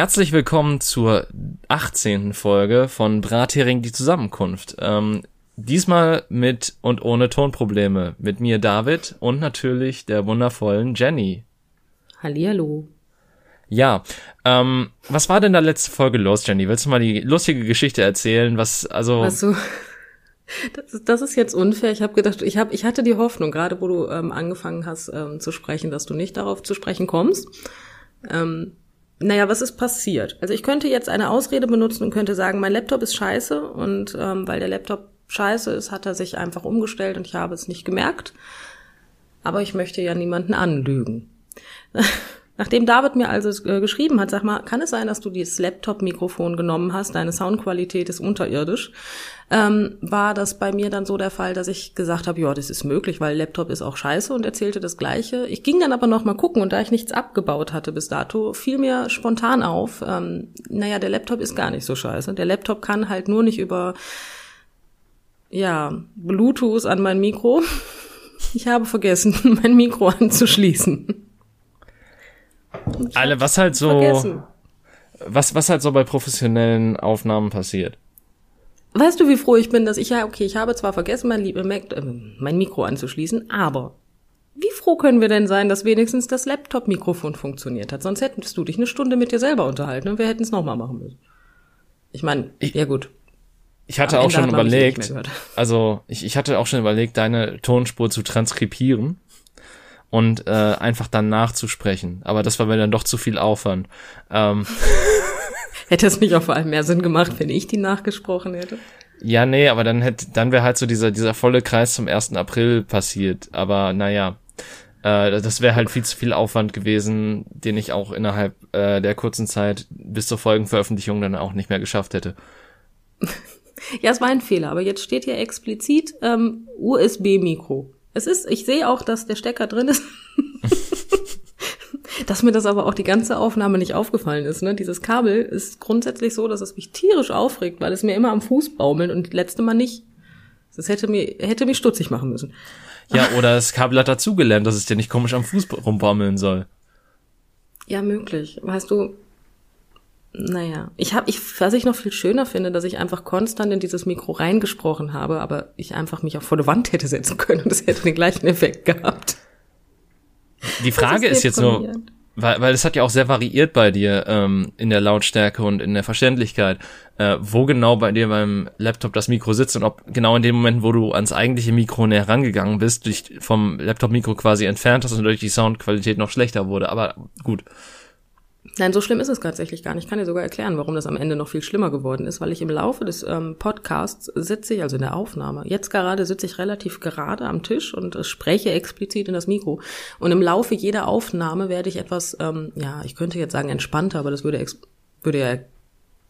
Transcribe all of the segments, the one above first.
Herzlich willkommen zur 18. Folge von Brathering die Zusammenkunft. Ähm, diesmal mit und ohne Tonprobleme. Mit mir David und natürlich der wundervollen Jenny. Hallihallo. Ja, ähm, was war denn da letzte Folge los, Jenny? Willst du mal die lustige Geschichte erzählen? Was, also. Also, das, ist, das ist jetzt unfair. Ich habe gedacht, ich, hab, ich hatte die Hoffnung, gerade wo du ähm, angefangen hast ähm, zu sprechen, dass du nicht darauf zu sprechen kommst. Ähm, naja, was ist passiert? Also ich könnte jetzt eine Ausrede benutzen und könnte sagen, mein Laptop ist scheiße und ähm, weil der Laptop scheiße ist, hat er sich einfach umgestellt und ich habe es nicht gemerkt. Aber ich möchte ja niemanden anlügen. Nachdem David mir also äh, geschrieben hat, sag mal, kann es sein, dass du dieses Laptop-Mikrofon genommen hast, deine Soundqualität ist unterirdisch, ähm, war das bei mir dann so der Fall, dass ich gesagt habe, ja, das ist möglich, weil Laptop ist auch scheiße und erzählte das Gleiche. Ich ging dann aber noch mal gucken und da ich nichts abgebaut hatte bis dato, fiel mir spontan auf, ähm, naja, der Laptop ist gar nicht so scheiße. Der Laptop kann halt nur nicht über, ja, Bluetooth an mein Mikro. Ich habe vergessen, mein Mikro anzuschließen. Alle, was halt so, was, was halt so bei professionellen Aufnahmen passiert. Weißt du, wie froh ich bin, dass ich ja, okay, ich habe zwar vergessen, mein, Mac, äh, mein Mikro anzuschließen, aber wie froh können wir denn sein, dass wenigstens das Laptop-Mikrofon funktioniert hat? Sonst hättest du dich eine Stunde mit dir selber unterhalten und wir hätten es nochmal machen müssen. Ich meine, ja gut. Ich hatte auch schon überlegt, also ich, ich hatte auch schon überlegt, deine Tonspur zu transkribieren und äh, einfach dann nachzusprechen. Aber das war mir dann doch zu viel Aufwand. Ähm. hätte es nicht auch vor allem mehr Sinn gemacht, wenn ich die nachgesprochen hätte? Ja, nee, aber dann hätte, dann wäre halt so dieser, dieser volle Kreis zum 1. April passiert. Aber naja, äh, das wäre halt viel zu viel Aufwand gewesen, den ich auch innerhalb äh, der kurzen Zeit bis zur Folgenveröffentlichung dann auch nicht mehr geschafft hätte. ja, es war ein Fehler, aber jetzt steht hier explizit ähm, USB-Mikro. Es ist, ich sehe auch, dass der Stecker drin ist. dass mir das aber auch die ganze Aufnahme nicht aufgefallen ist. Ne? Dieses Kabel ist grundsätzlich so, dass es mich tierisch aufregt, weil es mir immer am Fuß baumelt und letzte Mal nicht. Das hätte mir, hätte mich stutzig machen müssen. Ja, oder das Kabel hat dazugelernt, dass es dir nicht komisch am Fuß rumbaumeln soll. Ja, möglich. Weißt du, naja, ich habe, ich, was ich noch viel schöner finde, dass ich einfach konstant in dieses Mikro reingesprochen habe, aber ich einfach mich auch vor der Wand hätte setzen können und es hätte den gleichen Effekt gehabt. Die Frage ist, ist jetzt nur, weil, weil es hat ja auch sehr variiert bei dir ähm, in der Lautstärke und in der Verständlichkeit, äh, wo genau bei dir beim Laptop das Mikro sitzt und ob genau in dem Moment, wo du ans eigentliche Mikro näher rangegangen bist, dich vom Laptop-Mikro quasi entfernt hast und dadurch die Soundqualität noch schlechter wurde. Aber gut. Nein, so schlimm ist es tatsächlich gar nicht. Ich kann dir sogar erklären, warum das am Ende noch viel schlimmer geworden ist, weil ich im Laufe des ähm, Podcasts sitze ich, also in der Aufnahme, jetzt gerade sitze ich relativ gerade am Tisch und äh, spreche explizit in das Mikro. Und im Laufe jeder Aufnahme werde ich etwas, ähm, ja, ich könnte jetzt sagen entspannter, aber das würde, würde ja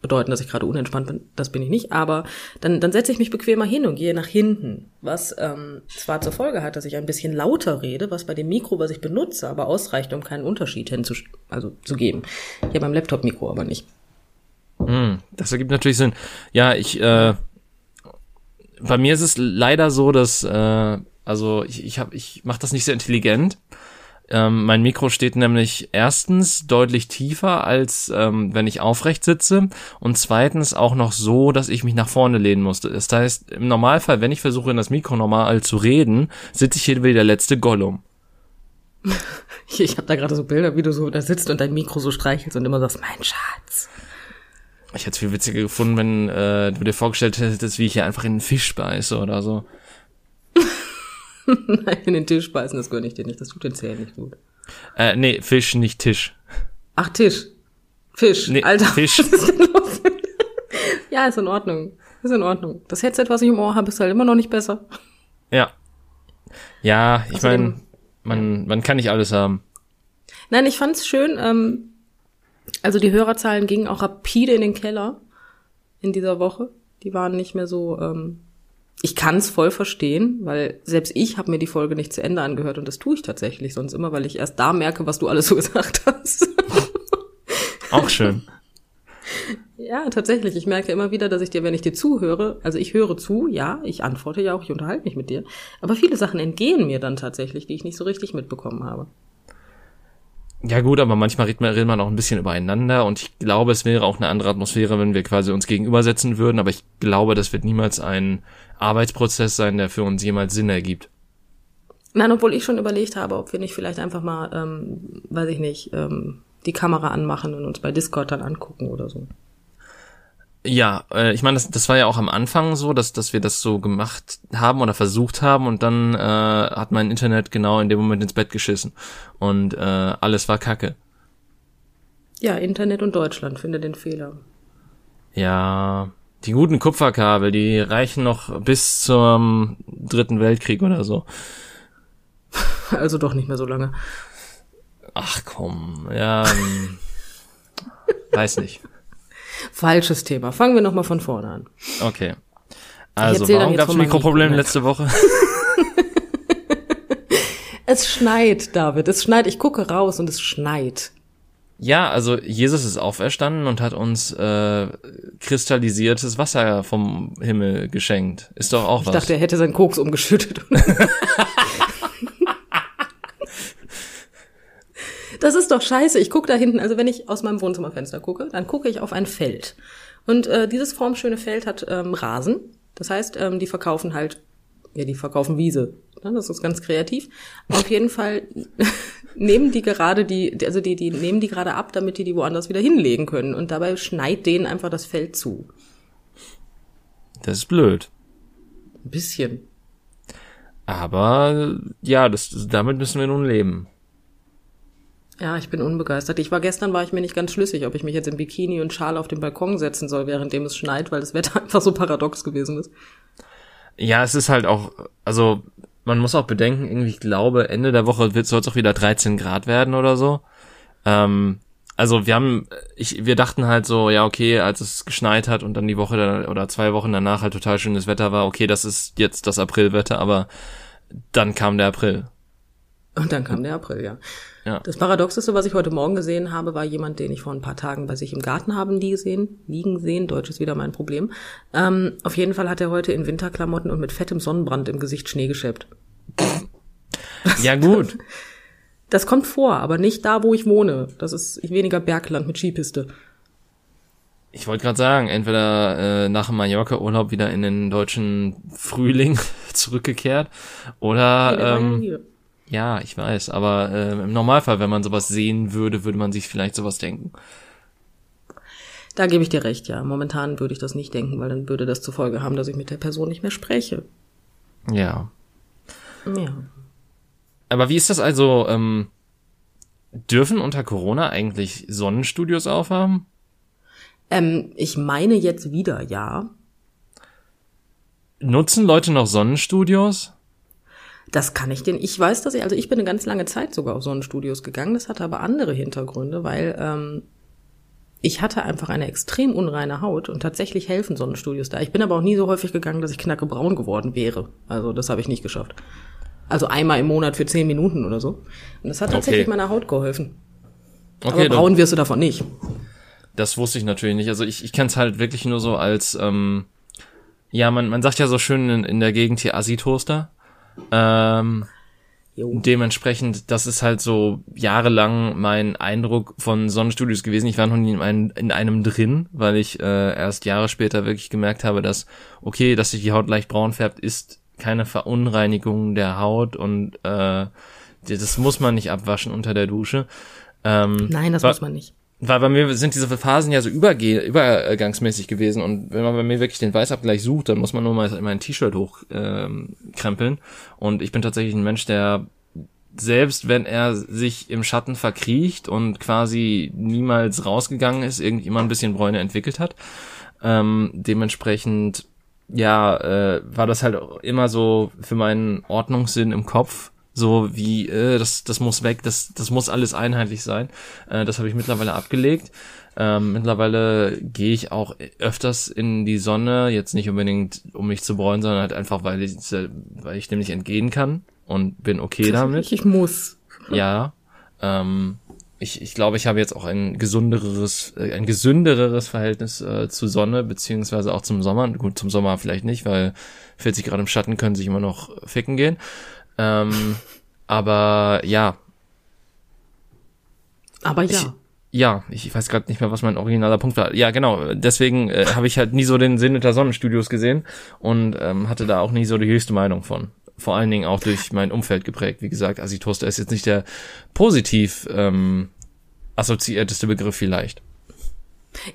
bedeuten, dass ich gerade unentspannt bin. Das bin ich nicht. Aber dann, dann setze ich mich bequemer hin und gehe nach hinten. Was ähm, zwar zur Folge hat, dass ich ein bisschen lauter rede, was bei dem Mikro, was ich benutze, aber ausreicht, um keinen Unterschied hinzu, also zu geben. Hier beim Laptop-Mikro aber nicht. Mm, das ergibt natürlich Sinn. Ja, ich, äh, bei mir ist es leider so, dass, äh, also ich, ich, hab, ich mache das nicht sehr intelligent. Ähm, mein Mikro steht nämlich erstens deutlich tiefer, als ähm, wenn ich aufrecht sitze und zweitens auch noch so, dass ich mich nach vorne lehnen musste. Das heißt, im Normalfall, wenn ich versuche, in das Mikro normal zu reden, sitze ich hier wie der letzte Gollum. Ich habe da gerade so Bilder, wie du so da sitzt und dein Mikro so streichelst und immer sagst, mein Schatz. Ich hätte es viel witziger gefunden, wenn äh, du dir vorgestellt hättest, wie ich hier einfach in einen Fisch beiße oder so. Nein, in den Tisch beißen, das gönne ich dir nicht. Das tut den Zähnen nicht gut. Äh, nee, Fisch, nicht Tisch. Ach, Tisch. Fisch. Nee, Alter. Fisch. ja, ist in Ordnung. Ist in Ordnung. Das Headset, was ich im Ohr habe, ist halt immer noch nicht besser. Ja. Ja, ich meine, man, man kann nicht alles haben. Nein, ich fand's schön. Ähm, also die Hörerzahlen gingen auch rapide in den Keller in dieser Woche. Die waren nicht mehr so ähm, ich kann es voll verstehen, weil selbst ich habe mir die Folge nicht zu Ende angehört und das tue ich tatsächlich sonst immer, weil ich erst da merke, was du alles so gesagt hast. Auch schön. Ja, tatsächlich. Ich merke immer wieder, dass ich dir, wenn ich dir zuhöre, also ich höre zu, ja, ich antworte ja auch, ich unterhalte mich mit dir, aber viele Sachen entgehen mir dann tatsächlich, die ich nicht so richtig mitbekommen habe. Ja gut, aber manchmal redet man, redet man auch ein bisschen übereinander und ich glaube, es wäre auch eine andere Atmosphäre, wenn wir quasi uns gegenübersetzen würden, aber ich glaube, das wird niemals ein Arbeitsprozess sein, der für uns jemals Sinn ergibt. Nein, obwohl ich schon überlegt habe, ob wir nicht vielleicht einfach mal, ähm, weiß ich nicht, ähm, die Kamera anmachen und uns bei Discord dann angucken oder so. Ja, äh, ich meine, das, das war ja auch am Anfang so, dass, dass wir das so gemacht haben oder versucht haben und dann äh, hat mein Internet genau in dem Moment ins Bett geschissen und äh, alles war Kacke. Ja, Internet und Deutschland finde den Fehler. Ja, die guten Kupferkabel, die reichen noch bis zum Dritten Weltkrieg oder so. Also doch nicht mehr so lange. Ach komm, ja, ähm, weiß nicht. Falsches Thema. Fangen wir nochmal von vorne an. Okay. Also, warum gab es Mikroprobleme letzte Woche? es schneit, David. Es schneit. Ich gucke raus und es schneit. Ja, also Jesus ist auferstanden und hat uns äh, kristallisiertes Wasser vom Himmel geschenkt. Ist doch auch ich was. Ich dachte, er hätte seinen Koks umgeschüttet. Das ist doch scheiße. Ich gucke da hinten, also wenn ich aus meinem Wohnzimmerfenster gucke, dann gucke ich auf ein Feld. Und äh, dieses formschöne Feld hat ähm, Rasen. Das heißt, ähm, die verkaufen halt, ja, die verkaufen Wiese. Ne? Das ist ganz kreativ. Auf jeden Fall nehmen die gerade die, also die, die nehmen die gerade ab, damit die die woanders wieder hinlegen können. Und dabei schneit denen einfach das Feld zu. Das ist blöd. Ein bisschen. Aber ja, das, damit müssen wir nun leben. Ja, ich bin unbegeistert. Ich war gestern, war ich mir nicht ganz schlüssig, ob ich mich jetzt im Bikini und Schal auf den Balkon setzen soll, währenddem es schneit, weil das Wetter einfach so paradox gewesen ist. Ja, es ist halt auch, also man muss auch bedenken, irgendwie, ich glaube, Ende der Woche wird soll es auch wieder 13 Grad werden oder so. Ähm, also wir haben, ich, wir dachten halt so, ja okay, als es geschneit hat und dann die Woche da, oder zwei Wochen danach halt total schönes Wetter war, okay, das ist jetzt das Aprilwetter, aber dann kam der April. Und dann kam der April, ja. Ja. Das Paradoxeste, was ich heute Morgen gesehen habe, war jemand, den ich vor ein paar Tagen bei sich im Garten haben liegen sehen. Liegen sehen, Deutsch ist wieder mein Problem. Ähm, auf jeden Fall hat er heute in Winterklamotten und mit fettem Sonnenbrand im Gesicht Schnee geschäppt. ja gut. Das kommt vor, aber nicht da, wo ich wohne. Das ist weniger Bergland mit Skipiste. Ich wollte gerade sagen, entweder äh, nach dem Mallorca-Urlaub wieder in den deutschen Frühling zurückgekehrt oder Nee, ähm. Ja, ich weiß, aber äh, im Normalfall, wenn man sowas sehen würde, würde man sich vielleicht sowas denken. Da gebe ich dir recht, ja. Momentan würde ich das nicht denken, weil dann würde das zur Folge haben, dass ich mit der Person nicht mehr spreche. Ja. Ja. Aber wie ist das also, ähm, dürfen unter Corona eigentlich Sonnenstudios aufhaben? Ähm, ich meine jetzt wieder, ja. Nutzen Leute noch Sonnenstudios? Das kann ich denn. Ich weiß, dass ich, also ich bin eine ganz lange Zeit sogar auf Sonnenstudios gegangen. Das hatte aber andere Hintergründe, weil ähm, ich hatte einfach eine extrem unreine Haut und tatsächlich helfen Sonnenstudios da. Ich bin aber auch nie so häufig gegangen, dass ich knackebraun geworden wäre. Also das habe ich nicht geschafft. Also einmal im Monat für zehn Minuten oder so. Und das hat tatsächlich Okay. meiner Haut geholfen. Okay, aber braun wirst du davon nicht. Das wusste ich natürlich nicht. Also ich, ich kenne es halt wirklich nur so als, ähm, ja, man, man sagt ja so schön in, in der Gegend hier Assi-Toaster. Ähm, Jo. dementsprechend, das ist halt so jahrelang mein Eindruck von Sonnenstudios gewesen. Ich war noch nie in, einem, in einem drin, weil ich äh, erst Jahre später wirklich gemerkt habe, dass, okay, dass sich die Haut leicht braun färbt, ist keine Verunreinigung der Haut und äh, das muss man nicht abwaschen unter der Dusche. Ähm, Nein, das muss man nicht. Weil bei mir sind diese Phasen ja so überge übergangsmäßig gewesen und wenn man bei mir wirklich den Weißabgleich sucht, dann muss man nur mal mein T-Shirt hochkrempeln ähm, und ich bin tatsächlich ein Mensch, der selbst wenn er sich im Schatten verkriecht und quasi niemals rausgegangen ist, irgendwie immer ein bisschen Bräune entwickelt hat. Ähm, dementsprechend, ja, äh, war das halt immer so für meinen Ordnungssinn im Kopf, so wie, äh, das, das muss weg, das, das muss alles einheitlich sein. Äh, das habe ich mittlerweile abgelegt. Ähm, mittlerweile gehe ich auch öfters in die Sonne, jetzt nicht unbedingt, um mich zu bräunen, sondern halt einfach, weil ich, weil ich dem nicht entgehen kann und bin okay damit. Ich muss. Ja. Ähm, ich, ich glaube, ich habe jetzt auch ein gesundereres, äh, ein gesündereres Verhältnis äh, zu Sonne, beziehungsweise auch zum Sommer. Gut, zum Sommer vielleicht nicht, weil 40 Grad im Schatten können sich immer noch ficken gehen. Ähm, aber ja. Aber ja. Ich, ja, ich weiß gerade nicht mehr, was mein originaler Punkt war. Ja, genau. Deswegen äh, habe ich halt nie so den Sinn hinter Sonnenstudios gesehen und ähm, hatte da auch nie so die höchste Meinung von. Vor allen Dingen auch durch mein Umfeld geprägt. Wie gesagt, Asitoaster ist jetzt nicht der positiv ähm, assoziierteste Begriff vielleicht.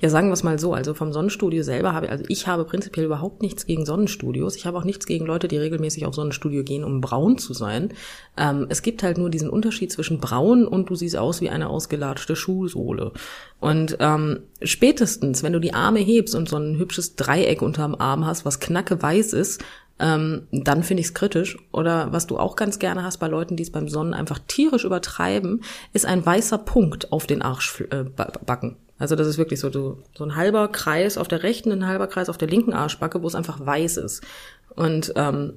Ja, sagen wir es mal so. Also vom Sonnenstudio selber habe also ich habe prinzipiell überhaupt nichts gegen Sonnenstudios. Ich habe auch nichts gegen Leute, die regelmäßig auf Sonnenstudio gehen, um braun zu sein. Ähm, es gibt halt nur diesen Unterschied zwischen braun und du siehst aus wie eine ausgelatschte Schuhsohle. Und ähm, spätestens, wenn du die Arme hebst und so ein hübsches Dreieck unterm Arm hast, was knacke weiß ist, ähm, dann finde ich es kritisch. Oder was du auch ganz gerne hast bei Leuten, die es beim Sonnen einfach tierisch übertreiben, ist ein weißer Punkt auf den Arschbacken. Äh, also das ist wirklich so, so, so ein halber Kreis auf der rechten, ein halber Kreis auf der linken Arschbacke, wo es einfach weiß ist. Und ähm,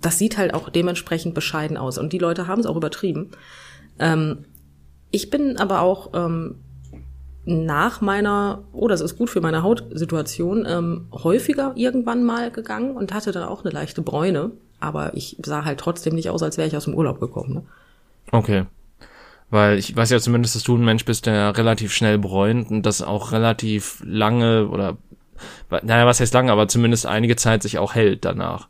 das sieht halt auch dementsprechend bescheiden aus. Und die Leute haben es auch übertrieben. Ähm, ich bin aber auch ähm, nach meiner, oh, das ist gut für meine Hautsituation, ähm, häufiger irgendwann mal gegangen und hatte dann auch eine leichte Bräune. Aber ich sah halt trotzdem nicht aus, als wäre ich aus dem Urlaub gekommen. Ne? Okay. Weil ich weiß ja zumindest, dass du ein Mensch bist, der relativ schnell bräunt und das auch relativ lange oder, naja, was heißt lange, aber zumindest einige Zeit sich auch hält danach.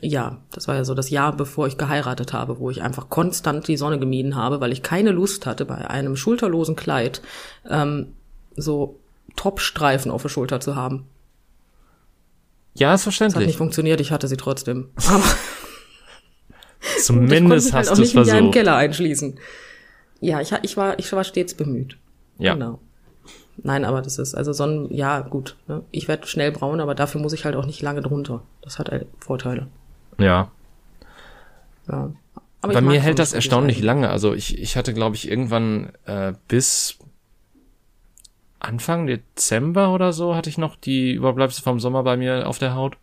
Ja, das war ja so das Jahr, bevor ich geheiratet habe, wo ich einfach konstant die Sonne gemieden habe, weil ich keine Lust hatte, bei einem schulterlosen Kleid ähm, so Topstreifen auf der Schulter zu haben. Ja, ist verständlich. Das hat nicht funktioniert, ich hatte sie trotzdem. Aber Zumindest hast halt du es versucht. Ich im Keller einschließen. Ja, ich, ich, war, ich war stets bemüht. Ja. Genau. Nein, aber das ist, also Sonnen, ja, gut. Ne? Ich werde schnell braun, aber dafür muss ich halt auch nicht lange drunter. Das hat halt Vorteile. Ja. Ja. Aber Bei mir hält das erstaunlich lange. Also ich, ich hatte, glaube ich, irgendwann äh, bis Anfang Dezember oder so hatte ich noch die Überbleibsel vom Sommer bei mir auf der Haut.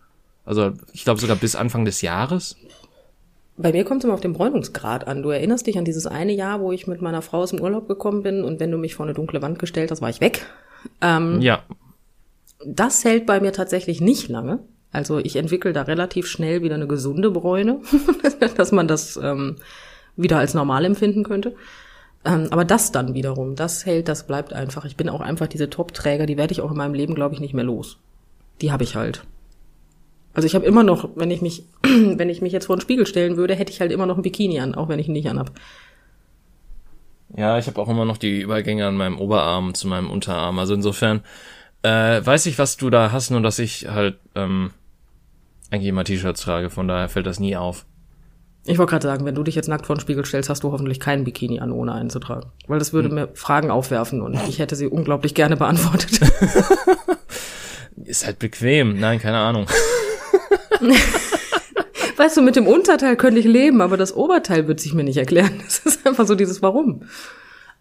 Also ich glaube sogar bis Anfang des Jahres. Bei mir kommt es immer auf den Bräunungsgrad an. Du erinnerst dich an dieses eine Jahr, wo ich mit meiner Frau aus dem Urlaub gekommen bin und wenn du mich vor eine dunkle Wand gestellt hast, war ich weg. Ähm, ja. Das hält bei mir tatsächlich nicht lange. Also ich entwickle da relativ schnell wieder eine gesunde Bräune, dass man das ähm, wieder als normal empfinden könnte. Ähm, aber das dann wiederum, das hält, das bleibt einfach. Ich bin auch einfach diese Top-Träger, die werde ich auch in meinem Leben, glaube ich, nicht mehr los. Die habe ich halt. Also ich habe immer noch, wenn ich mich, wenn ich mich jetzt vor den Spiegel stellen würde, hätte ich halt immer noch ein Bikini an, auch wenn ich ihn nicht anhab. Ja, ich habe auch immer noch die Übergänge an meinem Oberarm zu meinem Unterarm. Also insofern äh, weiß ich, was du da hast, nur dass ich halt ähm, eigentlich immer T-Shirts trage, von daher fällt das nie auf. Ich wollte gerade sagen, wenn du dich jetzt nackt vor den Spiegel stellst, hast du hoffentlich keinen Bikini an, ohne einen zu tragen. Weil das würde hm. mir Fragen aufwerfen und ich hätte sie unglaublich gerne beantwortet. Ist halt bequem. Nein, keine Ahnung. weißt du, mit dem Unterteil könnte ich leben, aber das Oberteil wird sich mir nicht erklären. Das ist einfach so dieses Warum.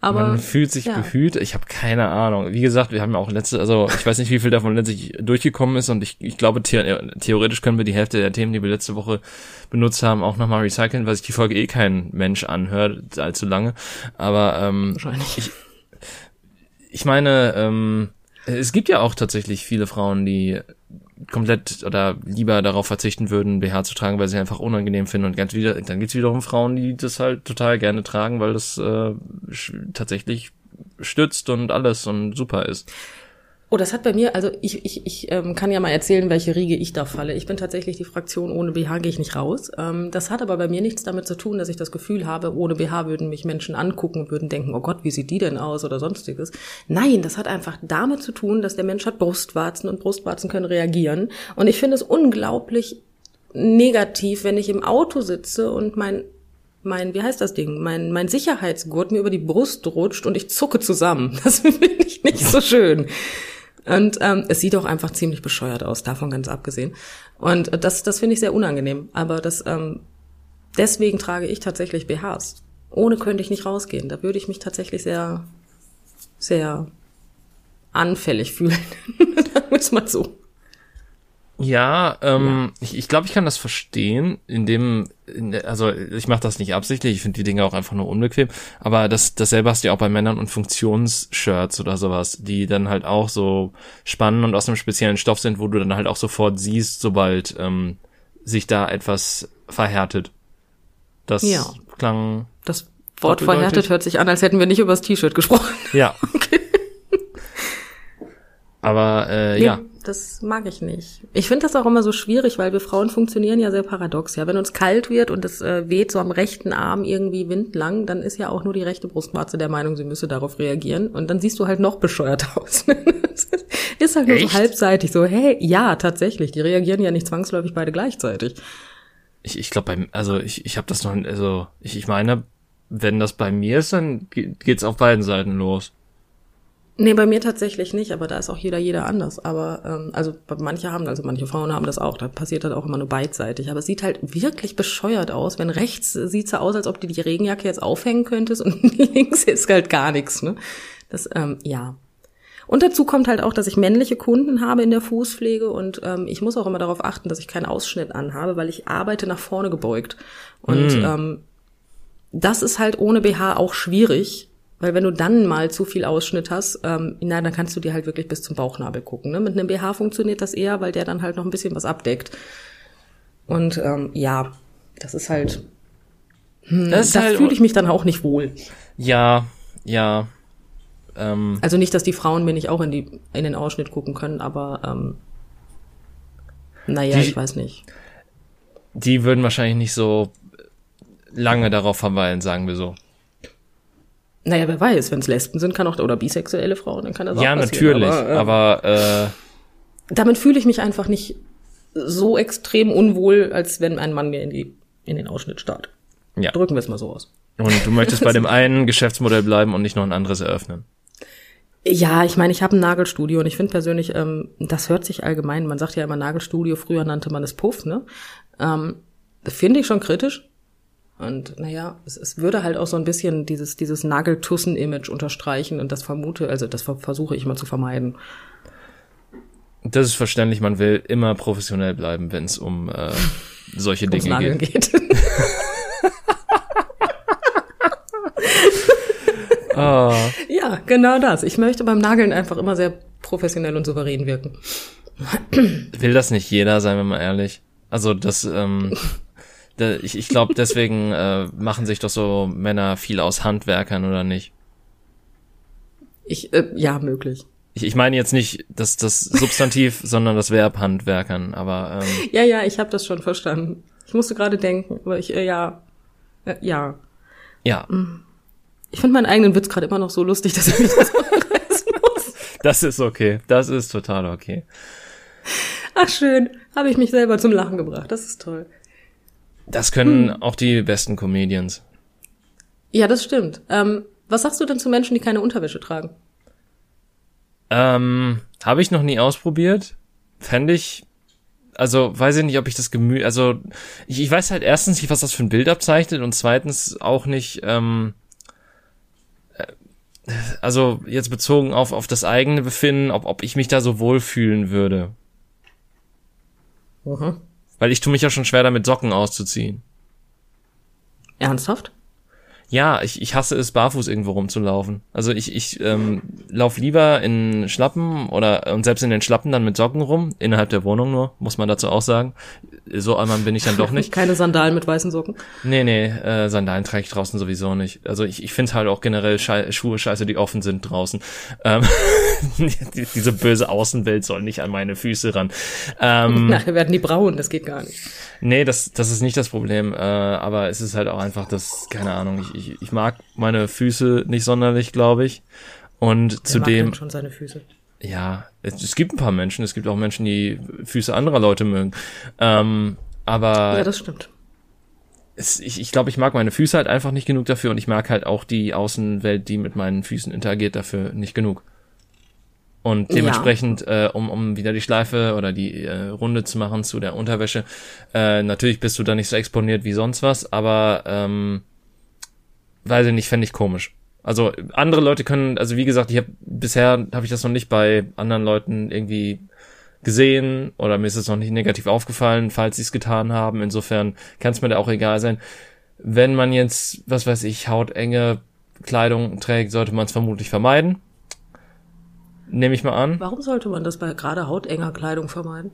Aber, man fühlt sich ja. behüt. Ich habe keine Ahnung. Wie gesagt, wir haben ja auch letzte, also ich weiß nicht, wie viel davon letztlich durchgekommen ist und ich, ich glaube, the theoretisch können wir die Hälfte der Themen, die wir letzte Woche benutzt haben, auch nochmal recyceln, weil sich die Folge eh kein Mensch anhört, allzu lange. Aber ähm, Wahrscheinlich. Ich, ich meine, ähm, es gibt ja auch tatsächlich viele Frauen, die komplett oder lieber darauf verzichten würden, BH zu tragen, weil sie einfach unangenehm finden. Und ganz wieder, dann gibt's wiederum Frauen, die das halt total gerne tragen, weil das äh, tatsächlich stützt und alles und super ist. Oh, das hat bei mir, also ich, ich, ich ähm, kann ja mal erzählen, welche Riege ich da falle. Ich bin tatsächlich die Fraktion, ohne BH gehe ich nicht raus. Ähm, das hat aber bei mir nichts damit zu tun, dass ich das Gefühl habe, ohne BH würden mich Menschen angucken und würden denken, oh Gott, wie sieht die denn aus oder sonstiges. Nein, das hat einfach damit zu tun, dass der Mensch hat Brustwarzen und Brustwarzen können reagieren. Und ich finde es unglaublich negativ, wenn ich im Auto sitze und mein mein, wie heißt das Ding? Mein, mein Sicherheitsgurt mir über die Brust rutscht und ich zucke zusammen. Das finde ich nicht so schön. Und ähm, es sieht auch einfach ziemlich bescheuert aus, davon ganz abgesehen. Und das, das finde ich sehr unangenehm. Aber das, ähm, deswegen trage ich tatsächlich BHs. Ohne könnte ich nicht rausgehen. Da würde ich mich tatsächlich sehr, sehr anfällig fühlen. Sagen wir es mal so. Ja, ähm, ja. ich, ich glaube, ich kann das verstehen, indem, in, also ich mache das nicht absichtlich, ich finde die Dinge auch einfach nur unbequem, aber das, dasselbe hast du ja auch bei Männern und Funktionsshirts oder sowas, die dann halt auch so spannend und aus einem speziellen Stoff sind, wo du dann halt auch sofort siehst, sobald ähm, sich da etwas verhärtet. Das ja. klang das Sportverhärtet hört sich an, als hätten wir nicht über das T-Shirt gesprochen. Ja. Okay. Aber äh, nee, ja. Das mag ich nicht. Ich finde das auch immer so schwierig, weil wir Frauen funktionieren ja sehr paradox. Ja, wenn uns kalt wird und es äh, weht so am rechten Arm irgendwie windlang, dann ist ja auch nur die rechte Brustwarze der Meinung, sie müsse darauf reagieren. Und dann siehst du halt noch bescheuert aus. ist halt nur Echt? so halbseitig. So, hey, ja, tatsächlich. Die reagieren ja nicht zwangsläufig beide gleichzeitig. Ich, ich glaube, beim, also ich, ich habe das noch, also ich, ich meine, wenn das bei mir ist, dann geht's auf beiden Seiten los. Nee, bei mir tatsächlich nicht, aber da ist auch jeder, jeder anders. Aber ähm, also manche haben, also manche Frauen haben das auch, da passiert das auch immer nur beidseitig. Aber es sieht halt wirklich bescheuert aus. Wenn rechts sieht's so aus, als ob du die Regenjacke jetzt aufhängen könntest und links ist halt gar nichts. Ne? Das, ähm, ja. Und dazu kommt halt auch, dass ich männliche Kunden habe in der Fußpflege und ähm, ich muss auch immer darauf achten, dass ich keinen Ausschnitt anhabe, weil ich arbeite nach vorne gebeugt. Und mm. ähm, das ist halt ohne BH auch schwierig, weil wenn du dann mal zu viel Ausschnitt hast, ähm, na, dann kannst du dir halt wirklich bis zum Bauchnabel gucken. Ne? Mit einem BH funktioniert das eher, weil der dann halt noch ein bisschen was abdeckt. Und ähm, ja, das ist halt. Hm, das da halt, fühle ich mich dann auch nicht wohl. Ja, ja. Ähm, also nicht, dass die Frauen mir nicht auch in, die, in den Ausschnitt gucken können, aber ähm, naja, die, ich weiß nicht. Die würden wahrscheinlich nicht so lange darauf verweilen, sagen wir so. Naja, wer weiß, wenn es Lesben sind, kann auch, oder bisexuelle Frauen, dann kann das ja, auch passieren. Ja, natürlich, aber, äh, aber äh, damit fühle ich mich einfach nicht so extrem unwohl, als wenn ein Mann mir in die in den Ausschnitt starrt. Ja. Drücken wir es mal so aus. Und du möchtest bei dem einen Geschäftsmodell bleiben und nicht noch ein anderes eröffnen. Ja, ich meine, ich habe ein Nagelstudio und ich finde persönlich, ähm, das hört sich allgemein, man sagt ja immer Nagelstudio, früher nannte man es Puff, ne? Ähm, finde ich schon kritisch, und naja, es, es würde halt auch so ein bisschen dieses, dieses Nageltussen-Image unterstreichen und das vermute, also das versuche ich mal zu vermeiden. Das ist verständlich, man will immer professionell bleiben, wenn es um äh, solche Dinge Nageln geht. geht. oh. Ja, genau das. Ich möchte beim Nageln einfach immer sehr professionell und souverän wirken. Will das nicht jeder, seien wir mal ehrlich. Also das, ähm, ich, ich glaube, deswegen äh, machen sich doch so Männer viel aus Handwerkern oder nicht? Ich, äh, ja, möglich. Ich, ich meine jetzt nicht das, das Substantiv, sondern das Verb Handwerkern, aber ähm, Ja, ja, ich habe das schon verstanden. Ich musste gerade denken, aber ich, äh, ja, äh, ja. Ja. Mm. Ich finde meinen eigenen Witz gerade immer noch so lustig, dass ich mich das muss. Das ist okay. Das ist total okay. Ach schön, habe ich mich selber zum Lachen gebracht. Das ist toll. Das können hm. auch die besten Comedians. Ja, das stimmt. Ähm, was sagst du denn zu Menschen, die keine Unterwäsche tragen? Ähm, habe ich noch nie ausprobiert. Fände ich, also weiß ich nicht, ob ich das Gemüt, also ich, ich weiß halt erstens nicht, was das für ein Bild abzeichnet und zweitens auch nicht, ähm, äh, also jetzt bezogen auf, auf das eigene Befinden, ob, ob ich mich da so wohlfühlen würde. Mhm. Weil ich tue mich ja schon schwer damit, Socken auszuziehen. Ernsthaft? Ja, ich, ich hasse es, barfuß irgendwo rumzulaufen. Also ich, ich ähm, lauf lieber in Schlappen oder und selbst in den Schlappen dann mit Socken rum, innerhalb der Wohnung nur, muss man dazu auch sagen. So einmal bin ich dann doch nicht. Keine Sandalen mit weißen Socken? Nee, nee, äh, Sandalen trage ich draußen sowieso nicht. Also ich, ich finde halt auch generell Schei Schuhe scheiße, die offen sind draußen. Ähm, diese böse Außenwelt soll nicht an meine Füße ran. Ähm, Nachher werden die braun, das geht gar nicht. Nee, das, das ist nicht das Problem. Äh, aber es ist halt auch einfach das, keine Ahnung, ich, ich, ich mag meine Füße nicht sonderlich, glaube ich. Und Wer zudem. Mag schon seine Füße. Ja, es, es, gibt ein paar Menschen, es gibt auch Menschen, die Füße anderer Leute mögen. Ähm, aber. Ja, das stimmt. Es, ich, ich glaube, ich mag meine Füße halt einfach nicht genug dafür und ich mag halt auch die Außenwelt, die mit meinen Füßen interagiert, dafür nicht genug. Und dementsprechend, ja. äh, um, um wieder die Schleife oder die äh, Runde zu machen zu der Unterwäsche, äh, natürlich bist du da nicht so exponiert wie sonst was, aber ähm, weiß ich nicht, fände ich komisch. Also andere Leute können, also wie gesagt, ich habe bisher habe ich das noch nicht bei anderen Leuten irgendwie gesehen oder mir ist es noch nicht negativ aufgefallen, falls sie es getan haben. Insofern kann es mir da auch egal sein. Wenn man jetzt, was weiß ich, hautenge Kleidung trägt, sollte man es vermutlich vermeiden. Nehme ich mal an. Warum sollte man das bei gerade hautenger Kleidung vermeiden?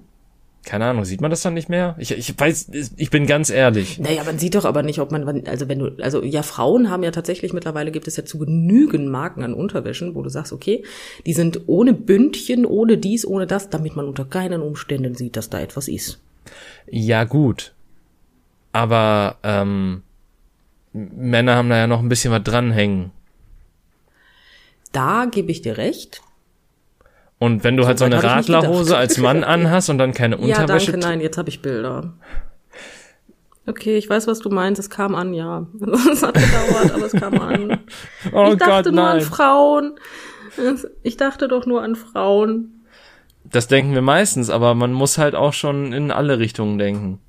Keine Ahnung, sieht man das dann nicht mehr? Ich, ich weiß, ich bin ganz ehrlich. Naja, man sieht doch aber nicht, ob man, also wenn du, also ja, Frauen haben ja tatsächlich mittlerweile gibt es ja zu genügend Marken an Unterwäschen, wo du sagst, okay, die sind ohne Bündchen, ohne dies, ohne das, damit man unter keinen Umständen sieht, dass da etwas ist. Ja, gut. Aber ähm, Männer haben da ja noch ein bisschen was dranhängen. Da gebe ich dir recht. Und wenn du halt so eine Radlerhose als Mann anhast und dann keine Unterwäsche. Ja, danke, nein, jetzt habe ich Bilder. Okay, ich weiß, was du meinst. Es kam an, ja. Es hat gedauert, aber es kam an. Oh ich dachte Gott, nur an Frauen. Ich dachte doch nur an Frauen. Das denken wir meistens, aber man muss halt auch schon in alle Richtungen denken.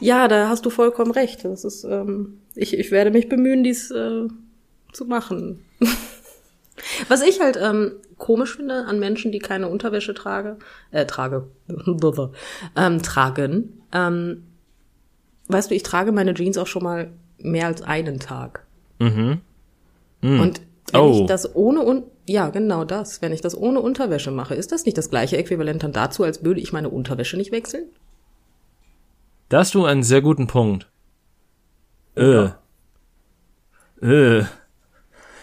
Ja, da hast du vollkommen recht. Das ist, ähm, ich, ich werde mich bemühen, dies äh, zu machen. Was ich halt ähm, komisch finde an Menschen, die keine Unterwäsche trage, äh, trage, ähm, tragen. Ähm, weißt du, ich trage meine Jeans auch schon mal mehr als einen Tag. Mhm. mhm. Und wenn oh. ich das ohne und ja, genau das. Wenn ich das ohne Unterwäsche mache, ist das nicht das gleiche Äquivalent dann dazu, als würde ich meine Unterwäsche nicht wechseln? Da hast du einen sehr guten Punkt. Äh. Äh.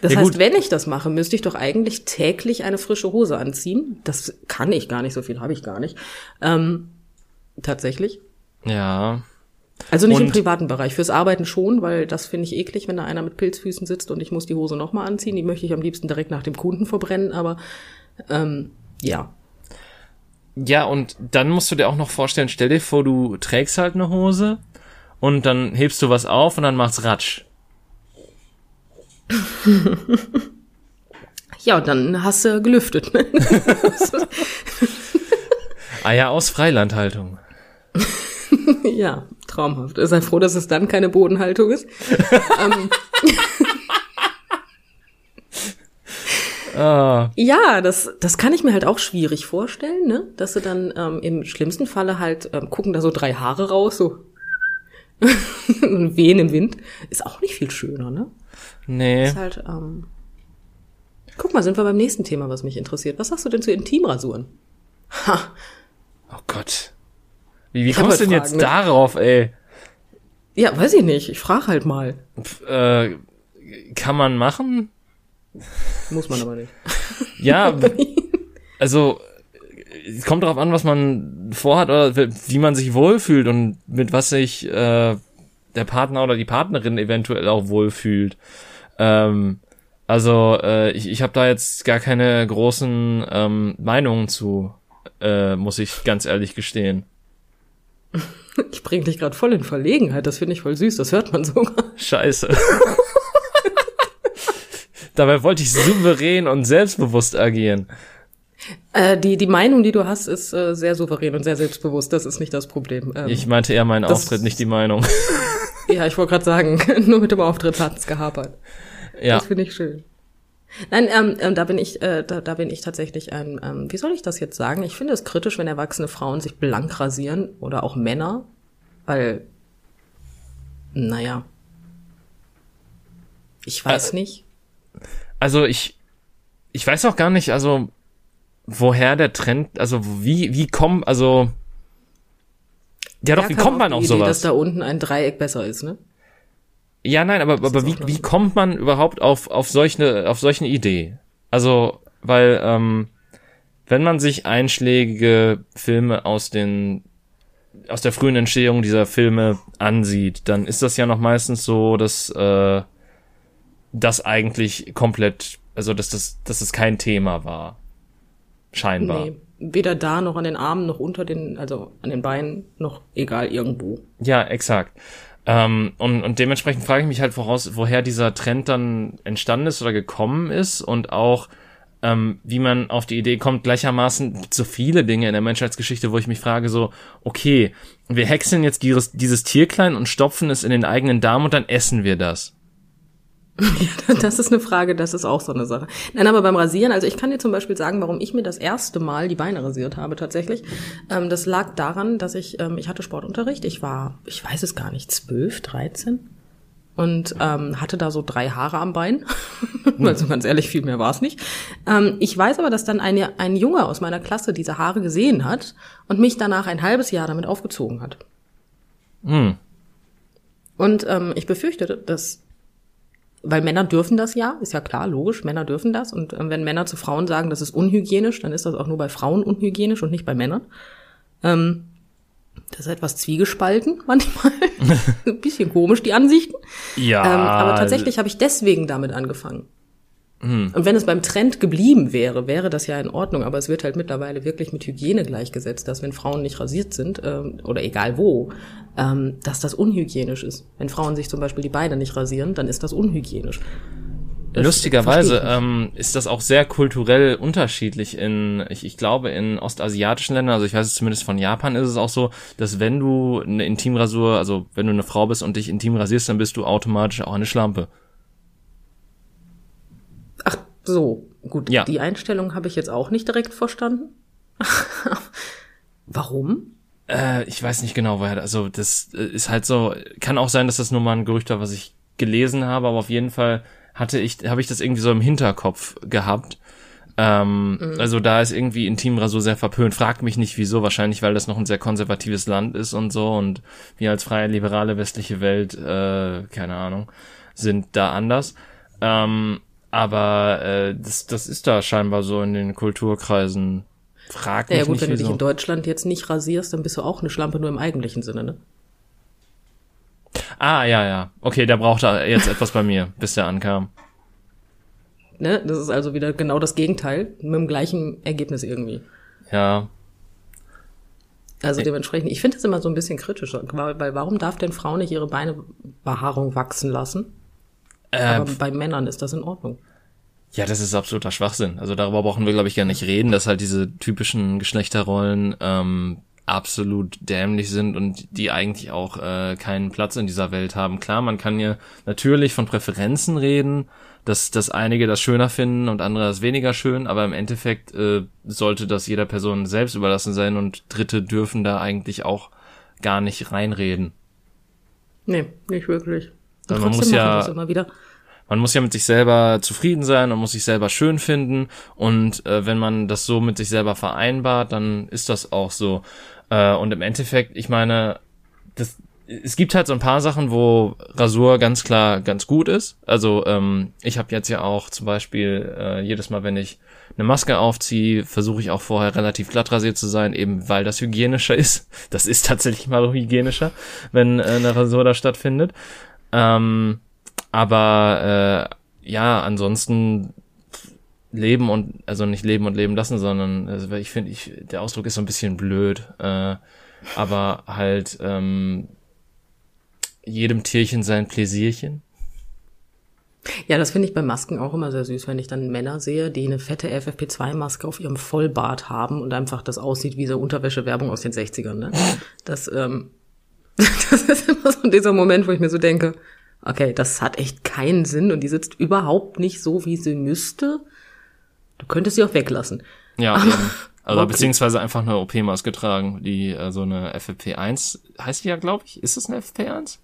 Das ja, heißt, gut. wenn ich das mache, müsste ich doch eigentlich täglich eine frische Hose anziehen. Das kann ich gar nicht, so viel habe ich gar nicht. Ähm, tatsächlich. Ja. Also nicht und im privaten Bereich, fürs Arbeiten schon, weil das finde ich eklig, wenn da einer mit Pilzfüßen sitzt und ich muss die Hose nochmal anziehen. Die möchte ich am liebsten direkt nach dem Kunden verbrennen, aber ähm, ja. Ja, und dann musst du dir auch noch vorstellen, stell dir vor, du trägst halt eine Hose und dann hebst du was auf und dann macht's Ratsch. ja, und dann hast du gelüftet. Eier aus Freilandhaltung. ja, traumhaft. Sei froh, dass es dann keine Bodenhaltung ist. ähm, ah. Ja, das, das kann ich mir halt auch schwierig vorstellen, ne? Dass sie dann ähm, im schlimmsten Falle halt ähm, gucken da so drei Haare raus, so wehen im Wind. Ist auch nicht viel schöner, ne? Nee. Ist halt, ähm, Guck mal, sind wir beim nächsten Thema, was mich interessiert. Was sagst du denn zu Intimrasuren? Ha. Oh Gott. Wie, wie kommst du denn Fragen, jetzt ne? darauf, ey? Ja, weiß ich nicht. Ich frage halt mal. Pff, äh, kann man machen? Muss man aber nicht. Ja, also es kommt darauf an, was man vorhat oder wie man sich wohlfühlt und mit was sich äh, der Partner oder die Partnerin eventuell auch wohlfühlt. Ähm, also äh, ich, ich habe da jetzt gar keine großen ähm, Meinungen zu, äh, muss ich ganz ehrlich gestehen. Ich bring dich gerade voll in Verlegenheit, das finde ich voll süß, das hört man sogar. Scheiße. Dabei wollte ich souverän und selbstbewusst agieren. Äh, die, die Meinung, die du hast, ist äh, sehr souverän und sehr selbstbewusst. Das ist nicht das Problem. Ähm, ich meinte eher meinen Auftritt, nicht die Meinung. ja, ich wollte gerade sagen, nur mit dem Auftritt hat's gehapert. Ja. Das finde ich schön. Nein, ähm, ähm, da bin ich, äh, da, da bin ich tatsächlich ein, ähm, wie soll ich das jetzt sagen? Ich finde es kritisch, wenn erwachsene Frauen sich blank rasieren oder auch Männer, weil, naja, ich weiß äh, nicht. Also ich, ich weiß auch gar nicht, also woher der Trend, also wie, wie kommt, also ja doch, wie kommt man auf Idee, sowas? dass da unten ein Dreieck besser ist, ne? Ja, nein, aber, aber wie, wie kommt man überhaupt auf, auf solche, auf solche Idee? Also, weil, ähm, wenn man sich einschlägige Filme aus den, aus der frühen Entstehung dieser Filme ansieht, dann ist das ja noch meistens so, dass, äh, das eigentlich komplett, also, dass das, dass es kein Thema war. Scheinbar. Nee, weder da noch an den Armen noch unter den, also an den Beinen noch egal irgendwo. Ja, exakt. Ähm, und, und dementsprechend frage ich mich halt voraus, woher dieser Trend dann entstanden ist oder gekommen ist und auch, ähm, wie man auf die Idee kommt, gleichermaßen so viele Dinge in der Menschheitsgeschichte, wo ich mich frage so, okay, wir häckseln jetzt dieses, dieses Tierklein und stopfen es in den eigenen Darm und dann essen wir das. Ja, das ist eine Frage, das ist auch so eine Sache. Nein, aber beim Rasieren, also ich kann dir zum Beispiel sagen, warum ich mir das erste Mal die Beine rasiert habe tatsächlich. Ähm, das lag daran, dass ich, ähm, ich hatte Sportunterricht, ich war, ich weiß es gar nicht, zwölf, dreizehn. und ähm, hatte da so drei Haare am Bein. also ganz ehrlich, viel mehr war es nicht. Ähm, ich weiß aber, dass dann eine, ein Junge aus meiner Klasse diese Haare gesehen hat und mich danach ein halbes Jahr damit aufgezogen hat. Hm. Und ähm, ich befürchte, dass weil Männer dürfen das ja, ist ja klar, logisch, Männer dürfen das. Und ähm, wenn Männer zu Frauen sagen, das ist unhygienisch, dann ist das auch nur bei Frauen unhygienisch und nicht bei Männern. Ähm, das ist etwas zwiegespalten manchmal. Ein bisschen komisch, die Ansichten. Ja. Ähm, aber tatsächlich habe ich deswegen damit angefangen. Und wenn es beim Trend geblieben wäre, wäre das ja in Ordnung. Aber es wird halt mittlerweile wirklich mit Hygiene gleichgesetzt, dass wenn Frauen nicht rasiert sind, ähm, oder egal wo, ähm, dass das unhygienisch ist. Wenn Frauen sich zum Beispiel die Beine nicht rasieren, dann ist das unhygienisch. Das Lustigerweise ähm, ist das auch sehr kulturell unterschiedlich in, ich, ich glaube, in ostasiatischen Ländern, also ich weiß es zumindest von Japan, ist es auch so, dass wenn du eine Intimrasur, also wenn du eine Frau bist und dich intim rasierst, dann bist du automatisch auch eine Schlampe. So, gut. Ja. Die Einstellung habe ich jetzt auch nicht direkt verstanden. Warum? Äh, ich weiß nicht genau, woher, also das äh, ist halt so, kann auch sein, dass das nur mal ein Gerücht war, was ich gelesen habe, aber auf jeden Fall hatte ich, habe ich das irgendwie so im Hinterkopf gehabt. Ähm, Also da ist irgendwie Intimrasur sehr verpönt. Fragt mich nicht wieso, wahrscheinlich weil das noch ein sehr konservatives Land ist und so und wir als freie, liberale westliche Welt, äh, keine Ahnung, sind da anders. Ähm, aber äh, das, das ist da scheinbar so in den Kulturkreisen. Fragt mich Naja gut, nicht wenn du dich wieso. in Deutschland jetzt nicht rasierst, dann bist du auch eine Schlampe, nur im eigentlichen Sinne, ne? Ah, ja, ja. Okay, der brauchte jetzt etwas bei mir, bis der ankam. ne? Das ist also wieder genau das Gegenteil, mit dem gleichen Ergebnis irgendwie. Ja. Also dementsprechend, ich finde das immer so ein bisschen kritisch, weil, weil warum darf denn Frau nicht ihre Beinebehaarung wachsen lassen? Äh, Aber bei Männern ist das in Ordnung. ja, das ist absoluter Schwachsinn. Also darüber brauchen wir, glaube ich, gar nicht reden, dass halt diese typischen Geschlechterrollen ähm, absolut dämlich sind und die eigentlich auch äh, keinen Platz in dieser Welt haben. Klar, man kann ja natürlich von Präferenzen reden, dass, dass einige das schöner finden und andere das weniger schön, aber im Endeffekt äh, sollte das jeder Person selbst überlassen sein und Dritte dürfen da eigentlich auch gar nicht reinreden. Nee, nicht wirklich. Und man muss ja- man muss ja mit sich selber zufrieden sein und muss sich selber schön finden und äh, wenn man das so mit sich selber vereinbart, dann ist das auch so. Äh, und im Endeffekt, ich meine, das, es gibt halt so ein paar Sachen, wo Rasur ganz klar ganz gut ist. Also ähm, ich habe jetzt ja auch zum Beispiel äh, jedes Mal, wenn ich eine Maske aufziehe, versuche ich auch vorher relativ glatt rasiert zu sein, eben weil das hygienischer ist. Das ist tatsächlich mal hygienischer, wenn äh, eine Rasur da stattfindet. Ähm, aber äh, ja, ansonsten leben und also nicht leben und leben lassen, sondern also ich finde, ich der Ausdruck ist so ein bisschen blöd, äh, aber halt ähm, jedem Tierchen sein Pläsierchen. Ja, das finde ich bei Masken auch immer sehr süß, wenn ich dann Männer sehe, die eine fette FFP2-Maske auf ihrem Vollbart haben und einfach das aussieht wie so Unterwäschewerbung aus den 60ern. Ne? Das, ähm, das ist immer so dieser Moment, wo ich mir so denke, okay, das hat echt keinen Sinn und die sitzt überhaupt nicht so, wie sie müsste. Du könntest sie auch weglassen. Ja, eben. Also Okay. beziehungsweise einfach eine OP-Maske tragen, die äh, so eine FFP1 heißt die ja, glaube ich. Ist das eine FFP1?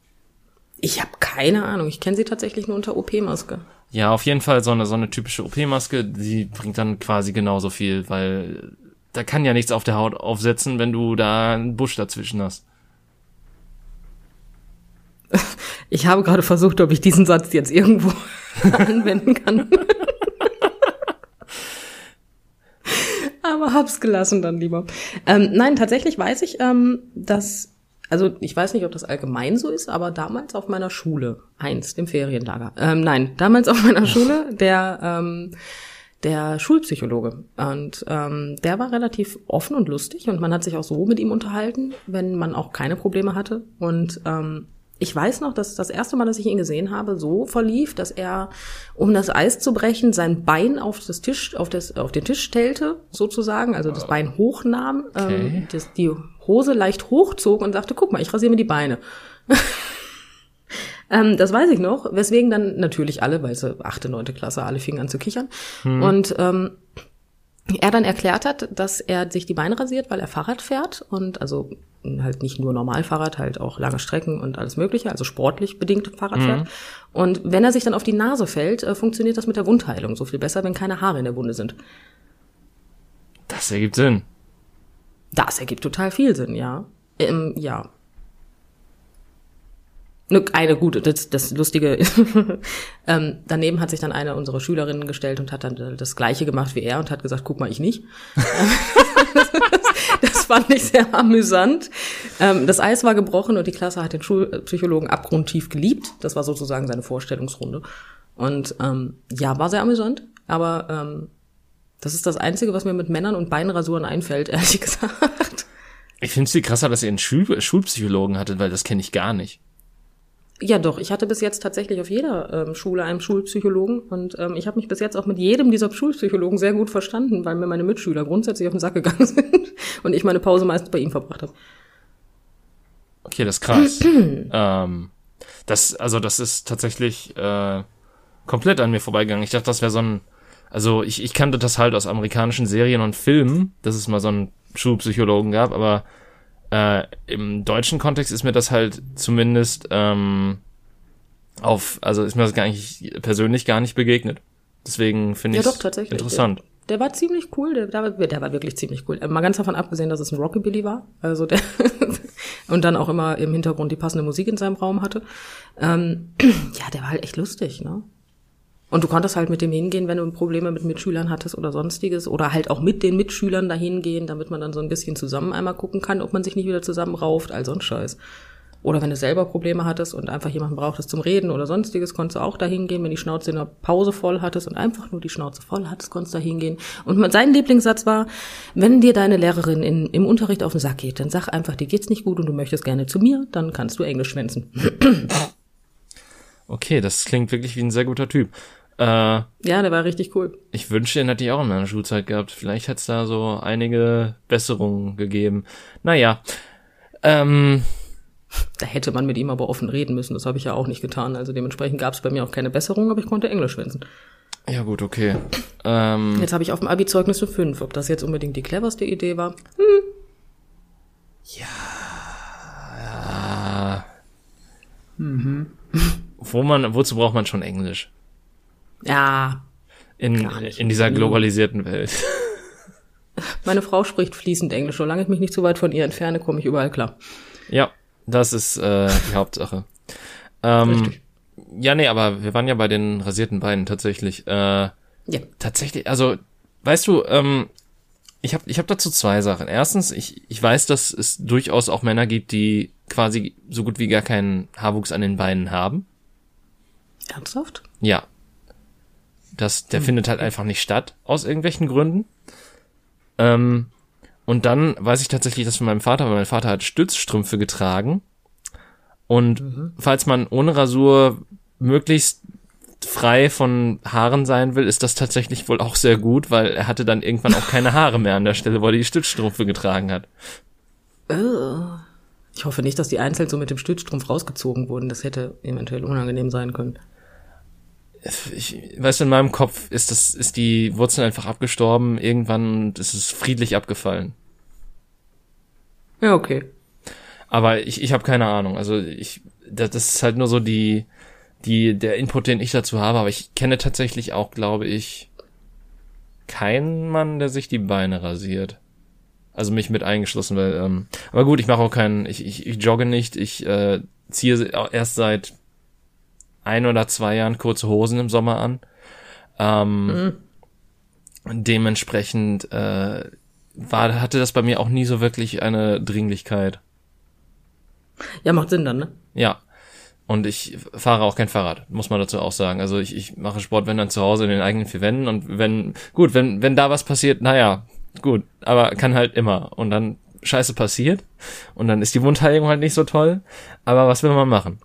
Ich habe keine Ahnung. Ich kenne sie tatsächlich nur unter OP-Maske. Ja, auf jeden Fall so eine so eine typische OP-Maske, die bringt dann quasi genauso viel, weil da kann ja nichts auf der Haut aufsetzen, wenn du da einen Busch dazwischen hast. Ich habe gerade versucht, ob ich diesen Satz jetzt irgendwo anwenden kann. Aber hab's gelassen dann lieber. Ähm, nein, tatsächlich weiß ich, ähm, dass, also ich weiß nicht, ob das allgemein so ist, aber damals auf meiner Schule, eins, dem Ferienlager, ähm, nein, damals auf meiner Schule, der, ähm, der Schulpsychologe. Und ähm, der war relativ offen und lustig und man hat sich auch so mit ihm unterhalten, wenn man auch keine Probleme hatte. Und ähm, ich weiß noch, dass das erste Mal, dass ich ihn gesehen habe, so verlief, dass er, um das Eis zu brechen, sein Bein auf das Tisch, auf das, auf den Tisch stellte, sozusagen, also das Bein hochnahm, Okay. ähm, das, die Hose leicht hochzog und sagte, guck mal, ich rasiere mir die Beine. ähm, das weiß ich noch, weswegen dann natürlich alle, weil es achte, neunte Klasse, alle fingen an zu kichern. Und ähm, er dann erklärt hat, dass er sich die Beine rasiert, weil er Fahrrad fährt und also halt nicht nur normal Fahrrad, halt auch lange Strecken und alles Mögliche, also sportlich bedingt Fahrrad Mhm. fährt. Und wenn er sich dann auf die Nase fällt, äh, funktioniert das mit der Wundheilung so viel besser, wenn keine Haare in der Wunde sind. Das ergibt Sinn. Das ergibt total viel Sinn, ja. Ähm, ja. Ne, Eine gute, das, das Lustige, ähm, daneben hat sich dann eine unserer Schülerinnen gestellt und hat dann das Gleiche gemacht wie er und hat gesagt, guck mal, ich nicht. das fand ich sehr amüsant. Ähm, das Eis war gebrochen und die Klasse hat den Schulpsychologen abgrundtief geliebt. Das war sozusagen seine Vorstellungsrunde. Und ähm, ja, war sehr amüsant, aber ähm, das ist das Einzige, was mir mit Männern und Beinrasuren einfällt, ehrlich gesagt. Ich finde es viel krasser, dass ihr einen Schul Schulpsychologen hattet, weil das kenne ich gar nicht. Ja, doch. Ich hatte bis jetzt tatsächlich auf jeder ähm, Schule einen Schulpsychologen und ähm, ich habe mich bis jetzt auch mit jedem dieser Schulpsychologen sehr gut verstanden, weil mir meine Mitschüler grundsätzlich auf den Sack gegangen sind und ich meine Pause meistens bei ihm verbracht habe. Okay, das ist krass. ähm, das, also das ist tatsächlich äh, komplett an mir vorbeigegangen. Ich dachte, das wäre so ein, also ich, ich kannte das halt aus amerikanischen Serien und Filmen, dass es mal so einen Schulpsychologen gab, aber äh, im deutschen Kontext ist mir das halt zumindest ähm, auf, also ist mir das gar nicht persönlich gar nicht begegnet. Deswegen finde Ja, ich doch, tatsächlich. interessant. Der war ziemlich cool, der, der, war, der war wirklich ziemlich cool. Äh, Mal ganz davon abgesehen, dass es ein Rockabilly war. Also der und dann auch immer im Hintergrund die passende Musik in seinem Raum hatte. Ähm, ja, der war halt echt lustig, ne? Und du konntest halt mit dem hingehen, wenn du Probleme mit Mitschülern hattest oder sonstiges. Oder halt auch mit den Mitschülern dahin gehen, damit man dann so ein bisschen zusammen einmal gucken kann, ob man sich nicht wieder zusammenrauft, all so ein Scheiß. Oder wenn du selber Probleme hattest und einfach jemanden brauchtest zum Reden oder sonstiges, konntest du auch dahin gehen. Wenn die Schnauze in der Pause voll hattest und einfach nur die Schnauze voll hattest, konntest du dahin gehen. Und sein Lieblingssatz war, wenn dir deine Lehrerin in, im Unterricht auf den Sack geht, dann sag einfach, dir geht's nicht gut und du möchtest gerne zu mir, dann kannst du Englisch schwänzen. Okay, das klingt wirklich wie ein sehr guter Typ. Äh, Ja, der war richtig cool. Ich wünschte, den hätte ich auch in meiner Schulzeit gehabt. Vielleicht hätte es da so einige Besserungen gegeben. Naja. Ähm, Da hätte man mit ihm aber offen reden müssen. Das habe ich ja auch nicht getan. Also dementsprechend gab es bei mir auch keine Besserung, aber ich konnte Englisch schwänzen. ja gut, okay. Ähm, Jetzt habe ich auf dem Abi-Zeugnis eine 5. Ob das jetzt unbedingt die cleverste Idee war? wo man, wozu braucht man schon Englisch? Ja, In, in dieser globalisierten Welt. meine Frau spricht fließend Englisch. Solange ich mich nicht zu weit von ihr entferne, komme ich überall klar. ja, das ist äh, die Hauptsache. Ähm, Richtig. ja, nee, aber wir waren ja bei den rasierten Beinen tatsächlich. Äh, Ja. tatsächlich, also, weißt du, ähm, ich habe ich hab dazu zwei Sachen. Erstens, ich, ich weiß, dass es durchaus auch Männer gibt, die quasi so gut wie gar keinen Haarwuchs an den Beinen haben. Ernsthaft? Ja. Das, der findet halt einfach nicht statt, aus irgendwelchen Gründen. Ähm, und dann weiß ich tatsächlich, dass von meinem Vater, weil mein Vater hat Stützstrümpfe getragen. Und falls man ohne Rasur möglichst frei von Haaren sein will, ist das tatsächlich wohl auch sehr gut, weil er hatte dann irgendwann auch keine Haare mehr an der Stelle, wo er die Stützstrümpfe getragen hat. Ich hoffe nicht, dass die einzeln so mit dem Stützstrumpf rausgezogen wurden. Das hätte eventuell unangenehm sein können. Ich weißt du, in meinem Kopf ist das, ist die Wurzel einfach abgestorben, irgendwann ist es friedlich abgefallen. Ja, okay. Aber ich, ich habe keine Ahnung. Also ich, das, das ist halt nur so die, die, der Input, den ich dazu habe. Aber ich kenne tatsächlich auch, glaube ich, keinen Mann, der sich die Beine rasiert. Also mich mit eingeschlossen, weil, ähm, aber gut, ich mache auch keinen, ich, ich, ich jogge nicht, ich äh, ziehe erst seit ein oder zwei Jahren kurze Hosen im Sommer an. Ähm, Dementsprechend äh, war, hatte das bei mir auch nie so wirklich eine Dringlichkeit. Ja, macht Sinn dann, ne? Ja. Und ich fahre auch kein Fahrrad, muss man dazu auch sagen. Also ich, ich mache Sport, wenn dann zu Hause in den eigenen vier Wänden und wenn, gut, wenn, wenn da was passiert, naja, gut, aber kann halt immer. Und dann Scheiße passiert und dann ist die Wundheilung halt nicht so toll. Aber was will man machen?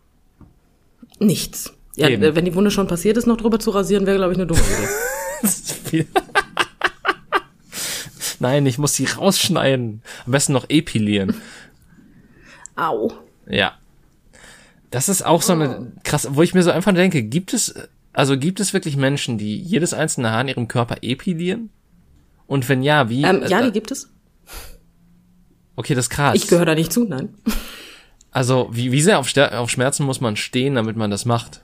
Nichts. Ja, Eben. wenn die Wunde schon passiert ist, noch drüber zu rasieren, wäre, glaube ich, eine dumme Idee. Nein, ich muss sie rausschneiden. Am besten noch epilieren. Au. Ja. Das ist auch so eine krass, wo ich mir so einfach denke, gibt es, also gibt es wirklich Menschen, die jedes einzelne Haar in ihrem Körper epilieren? Und wenn ja, wie? Ähm, ja, äh, die gibt es. okay, das ist krass. Ich gehöre da nicht zu, nein. Also, wie, wie sehr auf, auf Schmerzen muss man stehen, damit man das macht?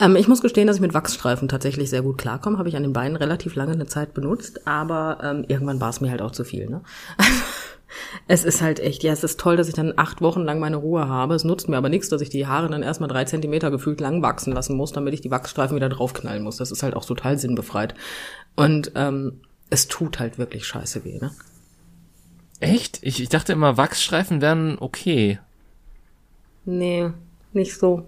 Ähm, ich muss gestehen, dass ich mit Wachsstreifen tatsächlich sehr gut klarkomme. Habe ich an den Beinen relativ lange eine Zeit benutzt, aber ähm, irgendwann war es mir halt auch zu viel. Ne? es ist halt echt, ja, es ist toll, dass ich dann acht Wochen lang meine Ruhe habe. Es nutzt mir aber nichts, dass ich die Haare dann erstmal drei Zentimeter gefühlt lang wachsen lassen muss, damit ich die Wachsstreifen wieder draufknallen muss. Das ist halt auch total sinnbefreit. Und ähm, es tut halt wirklich scheiße weh, ne? Echt? Ich, ich dachte immer, Wachsstreifen wären okay. Nee, nicht so.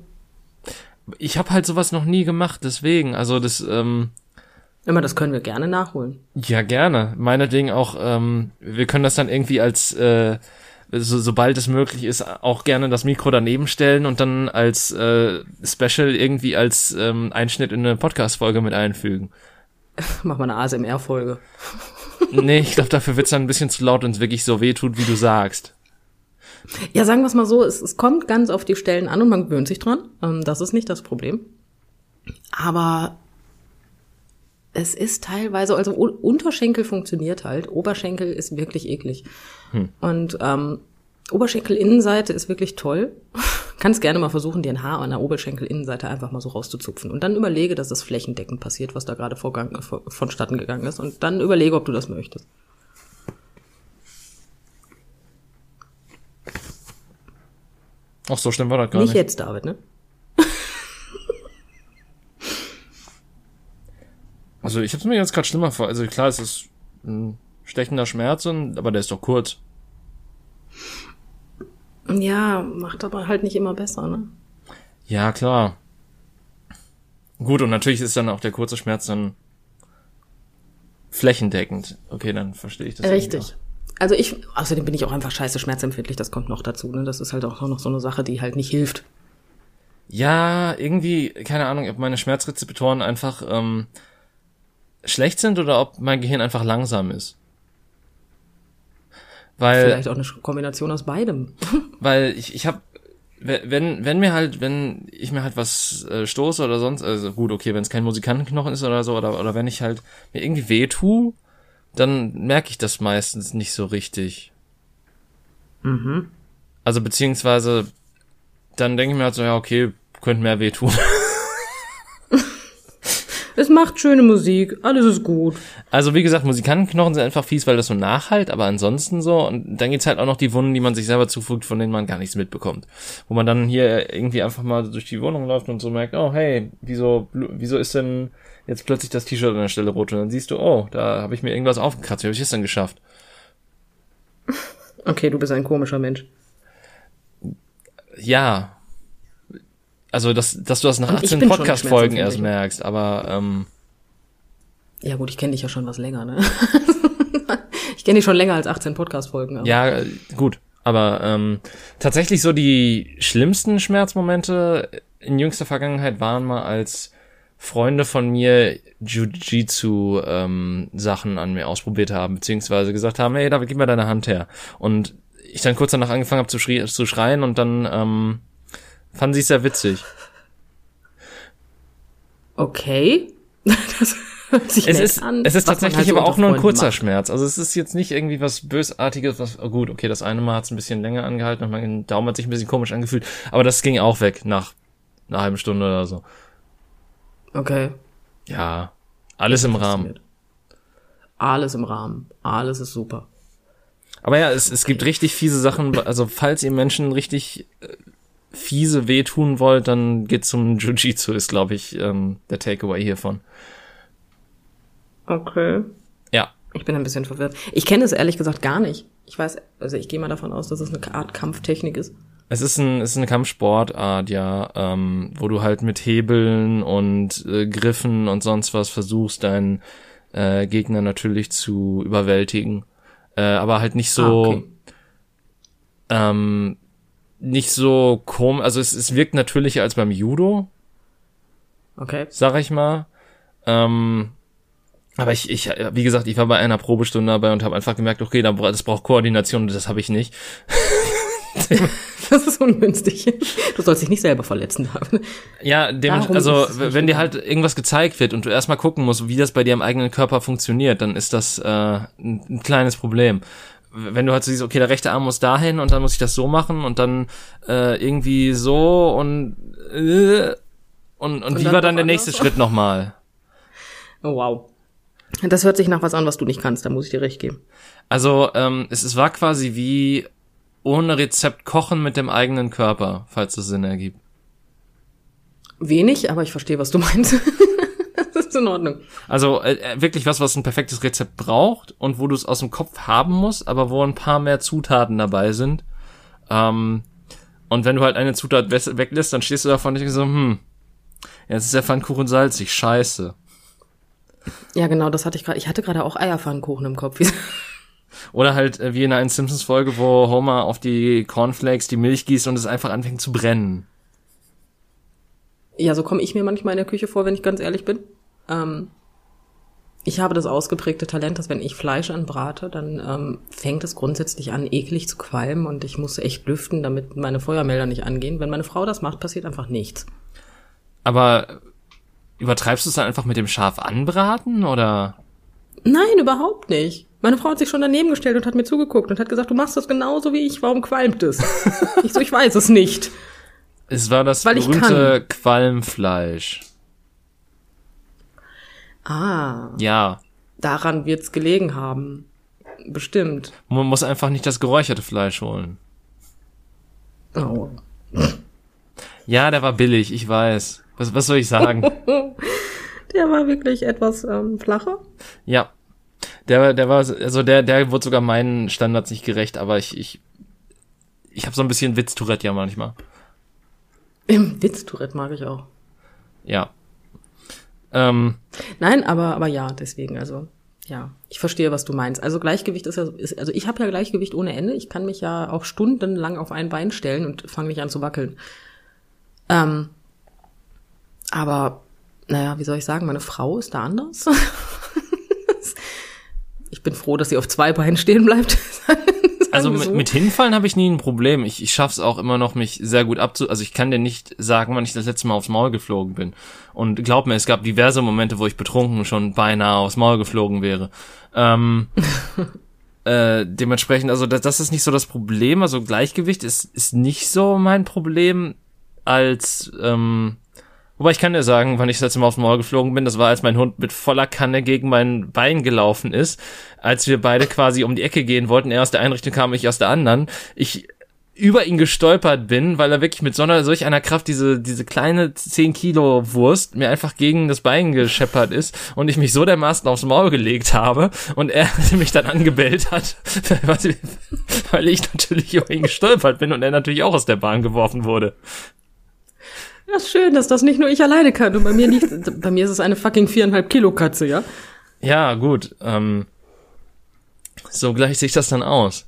Ich habe halt sowas noch nie gemacht, deswegen. Also das, ähm, Immer, das können wir gerne nachholen. ja gerne. Meinetwegen auch, ähm, wir können das dann irgendwie als, äh, so, sobald es möglich ist, auch gerne das Mikro daneben stellen und dann als äh, Special irgendwie als ähm, Einschnitt in eine Podcast-Folge mit einfügen. Mach mal eine ASMR-Folge. Nee, ich glaube, dafür wird's dann ein bisschen zu laut und es wirklich so weh tut, wie du sagst. Ja, sagen wir es mal so, es, es kommt ganz auf die Stellen an und man gewöhnt sich dran. Ähm, das ist nicht das Problem. Aber es ist teilweise, also Unterschenkel funktioniert halt, Oberschenkel ist wirklich eklig. Und ähm, Oberschenkelinnenseite ist wirklich toll. Kannst gerne mal versuchen, dir ein Haar an der Oberschenkelinnenseite einfach mal so rauszuzupfen. Und dann überlege, dass das flächendeckend passiert, was da gerade vorgang, vor, vonstatten gegangen ist. Und dann überlege, ob du das möchtest. Ach, so schlimm war das gar Nicht nicht. jetzt, David, ne? Also ich habe mir jetzt gerade schlimmer vor. Also klar, es ist ein stechender Schmerz, und, aber der ist doch kurz. Ja, macht aber halt nicht immer besser, ne? Ja, klar. Gut, und natürlich ist dann auch der kurze Schmerz dann flächendeckend. Okay, dann verstehe ich das. Richtig. Also ich, außerdem bin ich auch einfach scheiße schmerzempfindlich, das kommt noch dazu, ne? Das ist halt auch noch so eine Sache, die halt nicht hilft. Ja, irgendwie, keine Ahnung, ob meine Schmerzrezeptoren einfach ähm, schlecht sind oder ob mein Gehirn einfach langsam ist. Weil Vielleicht auch eine Kombination aus beidem. weil ich, ich habe wenn wenn mir halt wenn ich mir halt was äh, stoße oder sonst also gut okay wenn es kein Musikantenknochen ist oder so oder oder wenn ich halt mir irgendwie weh tu dann merke ich das meistens nicht so richtig Mhm. also beziehungsweise dann denke ich mir halt so ja okay könnte mehr weh tun Es macht schöne Musik, alles ist gut. also wie gesagt Musikantenknochen sind einfach fies weil das so nachhalt aber ansonsten so und dann gibt's halt auch noch die Wunden die man sich selber zufügt von denen man gar nichts mitbekommt wo man dann hier irgendwie einfach mal durch die Wohnung läuft und so merkt oh hey wieso wieso ist denn jetzt plötzlich das T-Shirt an der Stelle rot und dann siehst du oh da habe ich mir irgendwas aufgekratzt wie habe ich das denn geschafft Okay, du bist ein komischer Mensch. ja also dass dass du das nach Und ich 18 bin schon Podcast Folgen erst merkst aber ähm, Ja gut, ich kenne dich ja schon was länger, ne? ich kenne dich schon länger als 18 Podcast-Folgen. Ja, gut. Aber ähm, tatsächlich so die schlimmsten Schmerzmomente in jüngster Vergangenheit waren mal, als Freunde von mir Jiu-Jitsu ähm, Sachen an mir ausprobiert haben, beziehungsweise gesagt haben, hey David, gib mir deine Hand her. Und ich dann kurz danach angefangen habe zu, zu schreien und dann ähm, fanden sie es sehr witzig. Okay. Das hört sich Es ist, an, es ist tatsächlich halt so aber auch nur ein kurzer macht. Schmerz. Also es ist jetzt nicht irgendwie was Bösartiges, was, oh gut, okay, das eine Mal hat es ein bisschen länger angehalten und mein Daumen hat sich ein bisschen komisch angefühlt, aber das ging auch weg nach einer halben Stunde oder so. Okay. Ja, alles im Rahmen. Alles im Rahmen. Alles ist super. Aber ja, es, es gibt richtig fiese Sachen, also falls ihr Menschen richtig äh, fiese wehtun wollt, dann geht zum Jiu-Jitsu, ist glaube ich ähm, der Takeaway hiervon. Okay. Ja, Ich bin ein bisschen verwirrt. Ich kenne es ehrlich gesagt gar nicht. Ich weiß, also ich gehe mal davon aus, dass es eine Art Kampftechnik ist. Es ist, ein, es ist eine Kampfsportart, ja, ähm, wo du halt mit Hebeln und äh, Griffen und sonst was versuchst, deinen äh, Gegner natürlich zu überwältigen. Äh, aber halt nicht so, Ah, okay. ähm, nicht so komisch, also es, es wirkt natürlicher als beim Judo, Okay. sag ich mal. Ähm, aber ich, ich, wie gesagt, ich war bei einer Probestunde dabei und habe einfach gemerkt, okay, das braucht Koordination und das habe ich nicht. das ist ungünstig. Du sollst dich nicht selber verletzen haben. Ja, dem, also wenn dir halt irgendwas gezeigt wird und du erstmal gucken musst, wie das bei dir im eigenen Körper funktioniert, dann ist das äh, ein, ein kleines Problem wenn du halt so siehst, okay, der rechte Arm muss dahin und dann muss ich das so machen und dann äh, irgendwie so und äh, und, und, und wie war dann der nächste Schritt nochmal? Oh, wow. Das hört sich nach was an, was du nicht kannst, da muss ich dir recht geben. Also, ähm, es, es war quasi wie ohne Rezept kochen mit dem eigenen Körper, falls es Sinn ergibt. Wenig, aber ich verstehe, was du meinst. das ist in Ordnung. Also äh, äh, wirklich was, was ein perfektes Rezept braucht und wo du es aus dem Kopf haben musst, aber wo ein paar mehr Zutaten dabei sind. Ähm, und wenn du halt eine Zutat weglässt, dann stehst du davon und denkst so, hm, jetzt ist der Pfannkuchen salzig, scheiße. Ja, genau, das hatte ich gerade. Ich hatte gerade auch Eierpfannkuchen im Kopf. Oder halt äh, wie in einer Simpsons-Folge, wo Homer auf die Cornflakes die Milch gießt und es einfach anfängt zu brennen. Ja, so komme ich mir manchmal in der Küche vor, wenn ich ganz ehrlich bin. Ähm, ich habe das ausgeprägte Talent, dass wenn ich Fleisch anbrate, dann ähm, fängt es grundsätzlich an, eklig zu qualmen und ich muss echt lüften, damit meine Feuermelder nicht angehen. Wenn meine Frau das macht, passiert einfach nichts. Aber übertreibst du es dann einfach mit dem Schaf anbraten oder? Nein, überhaupt nicht. Meine Frau hat sich schon daneben gestellt und hat mir zugeguckt und hat gesagt, du machst das genauso wie ich, warum qualmt es? ich so, ich weiß es nicht. Es war das Weil berühmte Qualmfleisch. Ah. Ja. Daran wird's gelegen haben. Bestimmt. Man muss einfach nicht das geräucherte Fleisch holen. Oh. Ja, der war billig, ich weiß. Was, was soll ich sagen? der war wirklich etwas ähm, flacher. Ja. Der, der war, also der, der wurde sogar meinen Standards nicht gerecht, aber ich, ich, ich habe so ein bisschen Witz-Tourette ja manchmal. Witz-Tourette mag ich auch. Ja. Ähm, Nein, aber, aber ja, deswegen, also, ja, ich verstehe, was du meinst. Also Gleichgewicht ist ja, ist, also ich habe ja Gleichgewicht ohne Ende. Ich kann mich ja auch stundenlang auf ein Bein stellen und fange nicht an zu wackeln. Ähm, aber, naja, wie soll ich sagen, meine Frau ist da anders. ich bin froh, dass sie auf zwei Beinen stehen bleibt. also mit, mit Hinfallen habe ich nie ein Problem. Ich, ich schaffe es auch immer noch, mich sehr gut abzu... Also ich kann dir nicht sagen, wann ich das letzte Mal aufs Maul geflogen bin. Und glaub mir, es gab diverse Momente, wo ich betrunken schon beinahe aufs Maul geflogen wäre. Ähm, äh, dementsprechend, also das, das ist nicht so das Problem. Also Gleichgewicht ist, ist nicht so mein Problem als... Ähm, Wobei ich kann dir sagen, wann ich das letzte Mal aufs Maul geflogen bin, das war, als mein Hund mit voller Kanne gegen mein Bein gelaufen ist, als wir beide quasi um die Ecke gehen wollten. Er aus der einen Richtung kam, ich aus der anderen. Ich über ihn gestolpert bin, weil er wirklich mit so einer, solch einer Kraft diese, diese kleine 10 Kilo Wurst mir einfach gegen das Bein gescheppert ist und ich mich so dermaßen aufs Maul gelegt habe und er mich dann angebellt hat, weil ich natürlich über ihn gestolpert bin und er natürlich auch aus der Bahn geworfen wurde. Ja, ist schön, dass das nicht nur ich alleine kann. Und bei mir liegt, bei mir ist es eine fucking viereinhalb Kilo Katze, ja? Ja, gut. Ähm, so gleicht sich das dann aus.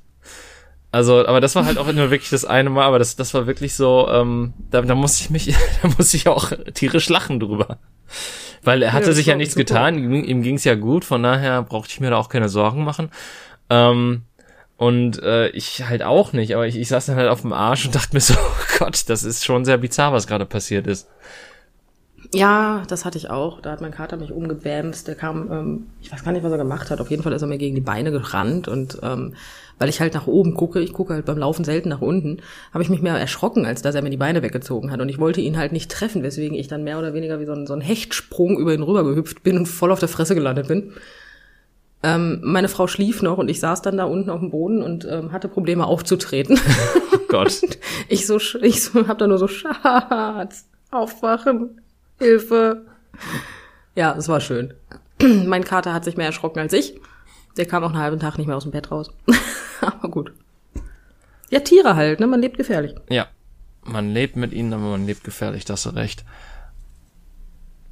Also, aber das war halt auch nur wirklich das eine Mal, aber das, das war wirklich so, ähm, da, da muss ich mich, da muss ich auch tierisch lachen drüber. Weil er hatte ja, sich ja nichts super. getan, ihm, ihm ging's ja gut, von daher brauchte ich mir da auch keine Sorgen machen. Ähm, und äh, ich halt auch nicht, aber ich, ich saß dann halt auf dem Arsch und dachte mir so, oh Gott, das ist schon sehr bizarr, was gerade passiert ist. Ja, das hatte ich auch. Da hat mein Kater mich umgebämst. Der kam, ähm, ich weiß gar nicht, was er gemacht hat. Auf jeden Fall ist er mir gegen die Beine gerannt und ähm, weil ich halt nach oben gucke, ich gucke halt beim Laufen selten nach unten, habe ich mich mehr erschrocken, als dass er mir die Beine weggezogen hat. Und ich wollte ihn halt nicht treffen, weswegen ich dann mehr oder weniger wie so ein, so ein Hechtsprung über ihn rüber gehüpft bin und voll auf der Fresse gelandet bin. Ähm, meine Frau schlief noch und ich saß dann da unten auf dem Boden und ähm, hatte Probleme aufzutreten. Oh Gott. ich so, ich so, hab da nur so, Schatz, aufwachen, Hilfe. Ja, es war schön. mein Kater hat sich mehr erschrocken als ich. Der kam auch einen halben Tag nicht mehr aus dem Bett raus. aber gut. Ja, Tiere halt, ne? Man lebt gefährlich. Ja. Man lebt mit ihnen, aber man lebt gefährlich, das du recht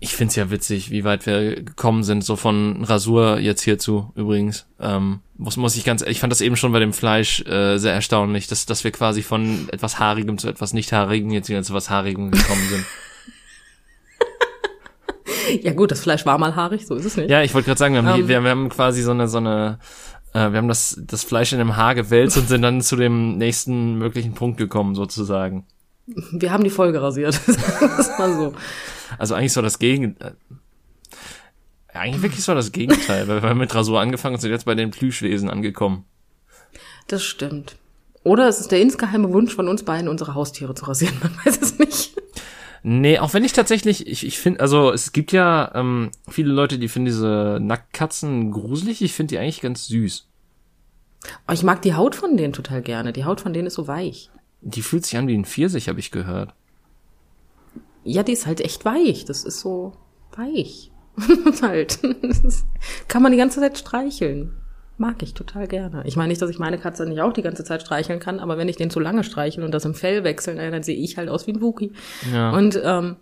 ich find's ja witzig, wie weit wir gekommen sind, so von Rasur jetzt hierzu übrigens. Ähm, muss, muss ich ganz, ich fand das eben schon bei dem Fleisch äh, sehr erstaunlich, dass, dass wir quasi von etwas Haarigem zu etwas Nicht-Haarigem jetzt wieder zu was Haarigem gekommen sind. ja gut, das Fleisch war mal haarig, so ist es nicht. Ja, ich wollte gerade sagen, wir haben, um. Ähm. wir, wir haben quasi so eine, so eine Äh, wir haben das, das Fleisch in dem Haar gewälzt und sind dann zu dem nächsten möglichen Punkt gekommen, sozusagen. Wir haben die Folge rasiert. so. Also eigentlich so das Gegenteil. Äh, eigentlich wirklich so das Gegenteil, weil wir haben mit Rasur angefangen und sind jetzt bei den Plüschwesen angekommen. Das stimmt. Oder es ist der insgeheime Wunsch von uns beiden, unsere Haustiere zu rasieren. Man weiß es nicht. Nee, auch wenn ich tatsächlich, ich, ich finde, also es gibt ja ähm, viele Leute, die finden diese Nacktkatzen gruselig. Ich finde die eigentlich ganz süß. Aber ich mag die Haut von denen total gerne. Die Haut von denen ist so weich. Die fühlt sich an wie ein Pfirsich, habe ich gehört. Ja, die ist halt echt weich. Das ist so weich. halt. kann man die ganze Zeit streicheln. Mag ich total gerne. Ich meine nicht, dass ich meine Katze nicht auch die ganze Zeit streicheln kann, aber wenn ich den zu lange streicheln und das im Fell wechseln, dann sehe ich halt aus wie ein Wookie. Ja. Und ähm,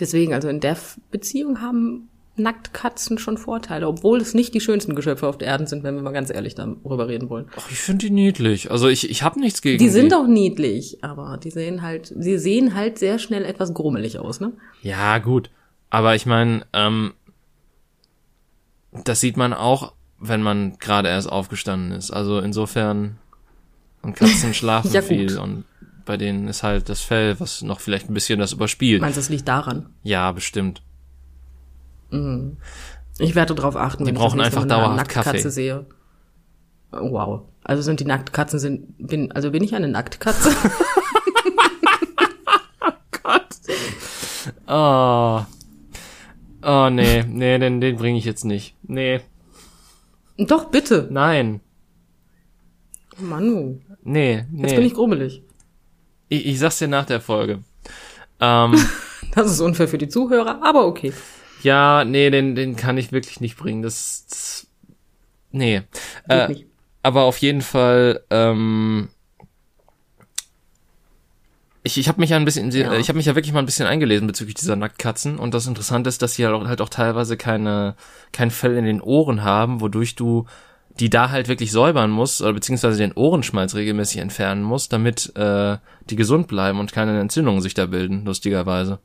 deswegen, also in der Beziehung haben Nacktkatzen schon Vorteile, obwohl es nicht die schönsten Geschöpfe auf der Erde sind, wenn wir mal ganz ehrlich darüber reden wollen. Ach, ich finde die niedlich. Also ich, ich habe nichts gegen die. sind auch niedlich, aber die sehen halt, sie sehen halt sehr schnell etwas grummelig aus, ne? Ja, gut. Aber ich meine, ähm, das sieht man auch, wenn man gerade erst aufgestanden ist. Also insofern, und Katzen schlafen Ja, viel und bei denen ist halt das Fell, was noch vielleicht ein bisschen das überspielt. Meinst du, das liegt daran? Ja, bestimmt. Ich werde darauf achten, Die wenn brauchen ich das einfach dauerhaft Nacktkatze Kaffee. sehe. Oh, Wow. Also sind die Nacktkatzen sind bin also bin ich eine Nacktkatze? Oh. Oh, nee, nee, den, den bringe ich jetzt nicht. Nee, Doch bitte. nein, Manu, nee, nee. jetzt bin ich grummelig. ich, ich sag's dir nach der Folge. Ähm, Das ist unfair für die Zuhörer, aber okay. Ja, nee, den, den kann ich wirklich nicht bringen. Das, das nee. Äh, aber auf jeden Fall, ähm, ich, ich habe mich ja ein bisschen, Ja. ich habe mich ja wirklich mal ein bisschen eingelesen bezüglich dieser Nacktkatzen und das Interessante ist, dass sie halt auch, halt auch teilweise keine kein Fell in den Ohren haben, wodurch du die da halt wirklich säubern musst oder beziehungsweise den Ohrenschmalz regelmäßig entfernen musst, damit äh, die gesund bleiben und keine Entzündungen sich da bilden, lustigerweise.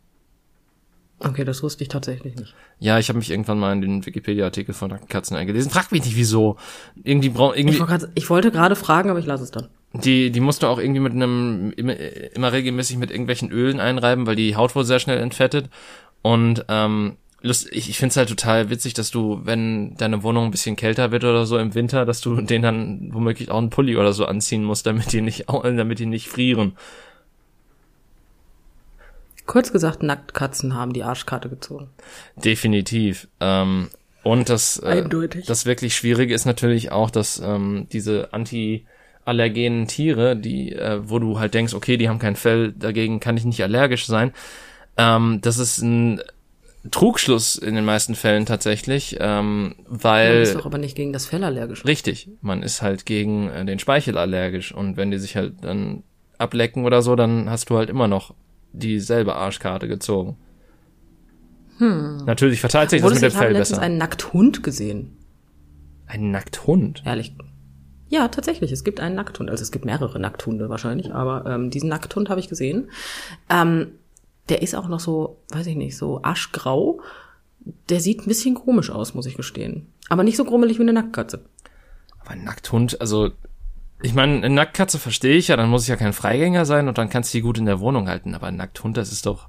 Okay, das wusste ich tatsächlich nicht. Ja, ich habe mich irgendwann mal in den Wikipedia-Artikel von Nacktkatzen eingelesen. Frag mich nicht wieso. Irgendwie brauch, Ich, irgendwie wollte grad, ich wollte gerade fragen, aber ich lasse es dann. Die, die musst du auch irgendwie mit einem, immer, immer regelmäßig mit irgendwelchen Ölen einreiben, weil die Haut wohl sehr schnell entfettet. Und ähm, lust, ich, ich finde es halt total witzig, dass du, wenn deine Wohnung ein bisschen kälter wird oder so im Winter, dass du den dann womöglich auch einen Pulli oder so anziehen musst, damit die nicht, damit die nicht frieren. Kurz gesagt, Nacktkatzen haben die Arschkarte gezogen. Definitiv. Ähm, und das, äh, das wirklich Schwierige ist natürlich auch, dass ähm, diese antiallergenen Tiere, die, äh, wo du halt denkst, okay, die haben kein Fell, dagegen kann ich nicht allergisch sein, ähm, das ist ein Trugschluss in den meisten Fällen tatsächlich, ähm, Man weil ist doch aber nicht gegen das Fell allergisch. richtig, man ist halt gegen äh, den Speichel allergisch und wenn die sich halt dann ablecken oder so, dann hast du halt immer noch dieselbe Arschkarte gezogen. Hm. Natürlich verteilt sich das Obwohl mit es- dem ich habe Fell besser. einen Nackthund gesehen. Ein Nackthund. Ehrlich. Ja, tatsächlich. Es gibt einen Nackthund. Also es gibt mehrere Nackthunde wahrscheinlich, aber ähm, diesen Nackthund habe ich gesehen. Ähm, der ist auch noch so, weiß ich nicht, so aschgrau. Der sieht ein bisschen komisch aus, muss ich gestehen. Aber nicht so grummelig wie eine Nacktkatze. Aber ein Nackthund, also ich meine, eine Nacktkatze verstehe ich ja, dann muss ich ja kein Freigänger sein und dann kannst du die gut in der Wohnung halten. Aber ein Nackthund, das ist doch,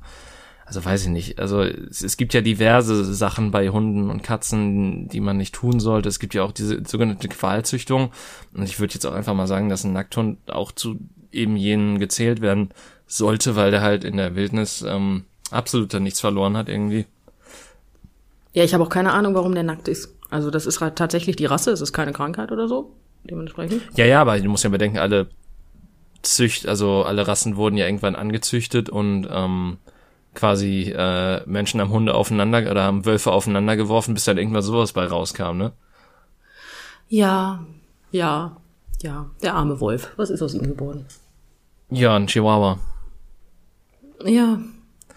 also weiß ich nicht. Also es, es gibt ja diverse Sachen bei Hunden und Katzen, die man nicht tun sollte. Es gibt ja auch diese sogenannte Qualzüchtung. Und ich würde jetzt auch einfach mal sagen, dass ein Nackthund auch zu eben jenen gezählt werden sollte, weil der halt in der Wildnis ähm, absolut nichts verloren hat irgendwie. Ja, ich habe auch keine Ahnung, warum der nackt ist. Also das ist ra- tatsächlich die Rasse, es ist keine Krankheit oder so. Dementsprechend. Ja, ja, aber du musst ja bedenken, alle Zücht, also alle Rassen wurden ja irgendwann angezüchtet und ähm, quasi äh, Menschen haben Hunde aufeinander oder haben Wölfe aufeinander geworfen, bis dann irgendwann sowas bei rauskam, ne? Ja, ja, ja. Der arme Wolf. Was ist aus ihm geworden? Ja, ein Chihuahua. Ja,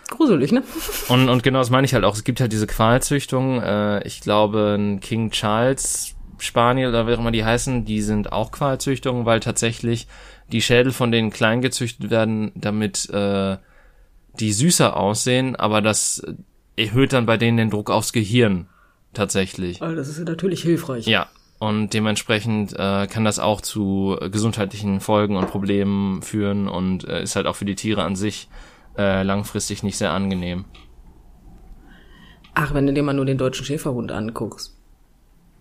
gruselig, ne? Und, und genau das meine ich halt auch. Es gibt halt diese Qualzüchtung. Äh, ich glaube, ein King Charles Spaniel oder wie auch immer die heißen, die sind auch Qualzüchtungen, weil tatsächlich die Schädel von denen klein gezüchtet werden, damit äh, die süßer aussehen, aber das erhöht dann bei denen den Druck aufs Gehirn tatsächlich. Also das ist ja natürlich hilfreich. Ja, Und dementsprechend äh, kann das auch zu gesundheitlichen Folgen und Problemen führen und äh, ist halt auch für die Tiere an sich äh, langfristig nicht sehr angenehm. Ach, wenn du dir mal nur den deutschen Schäferhund anguckst.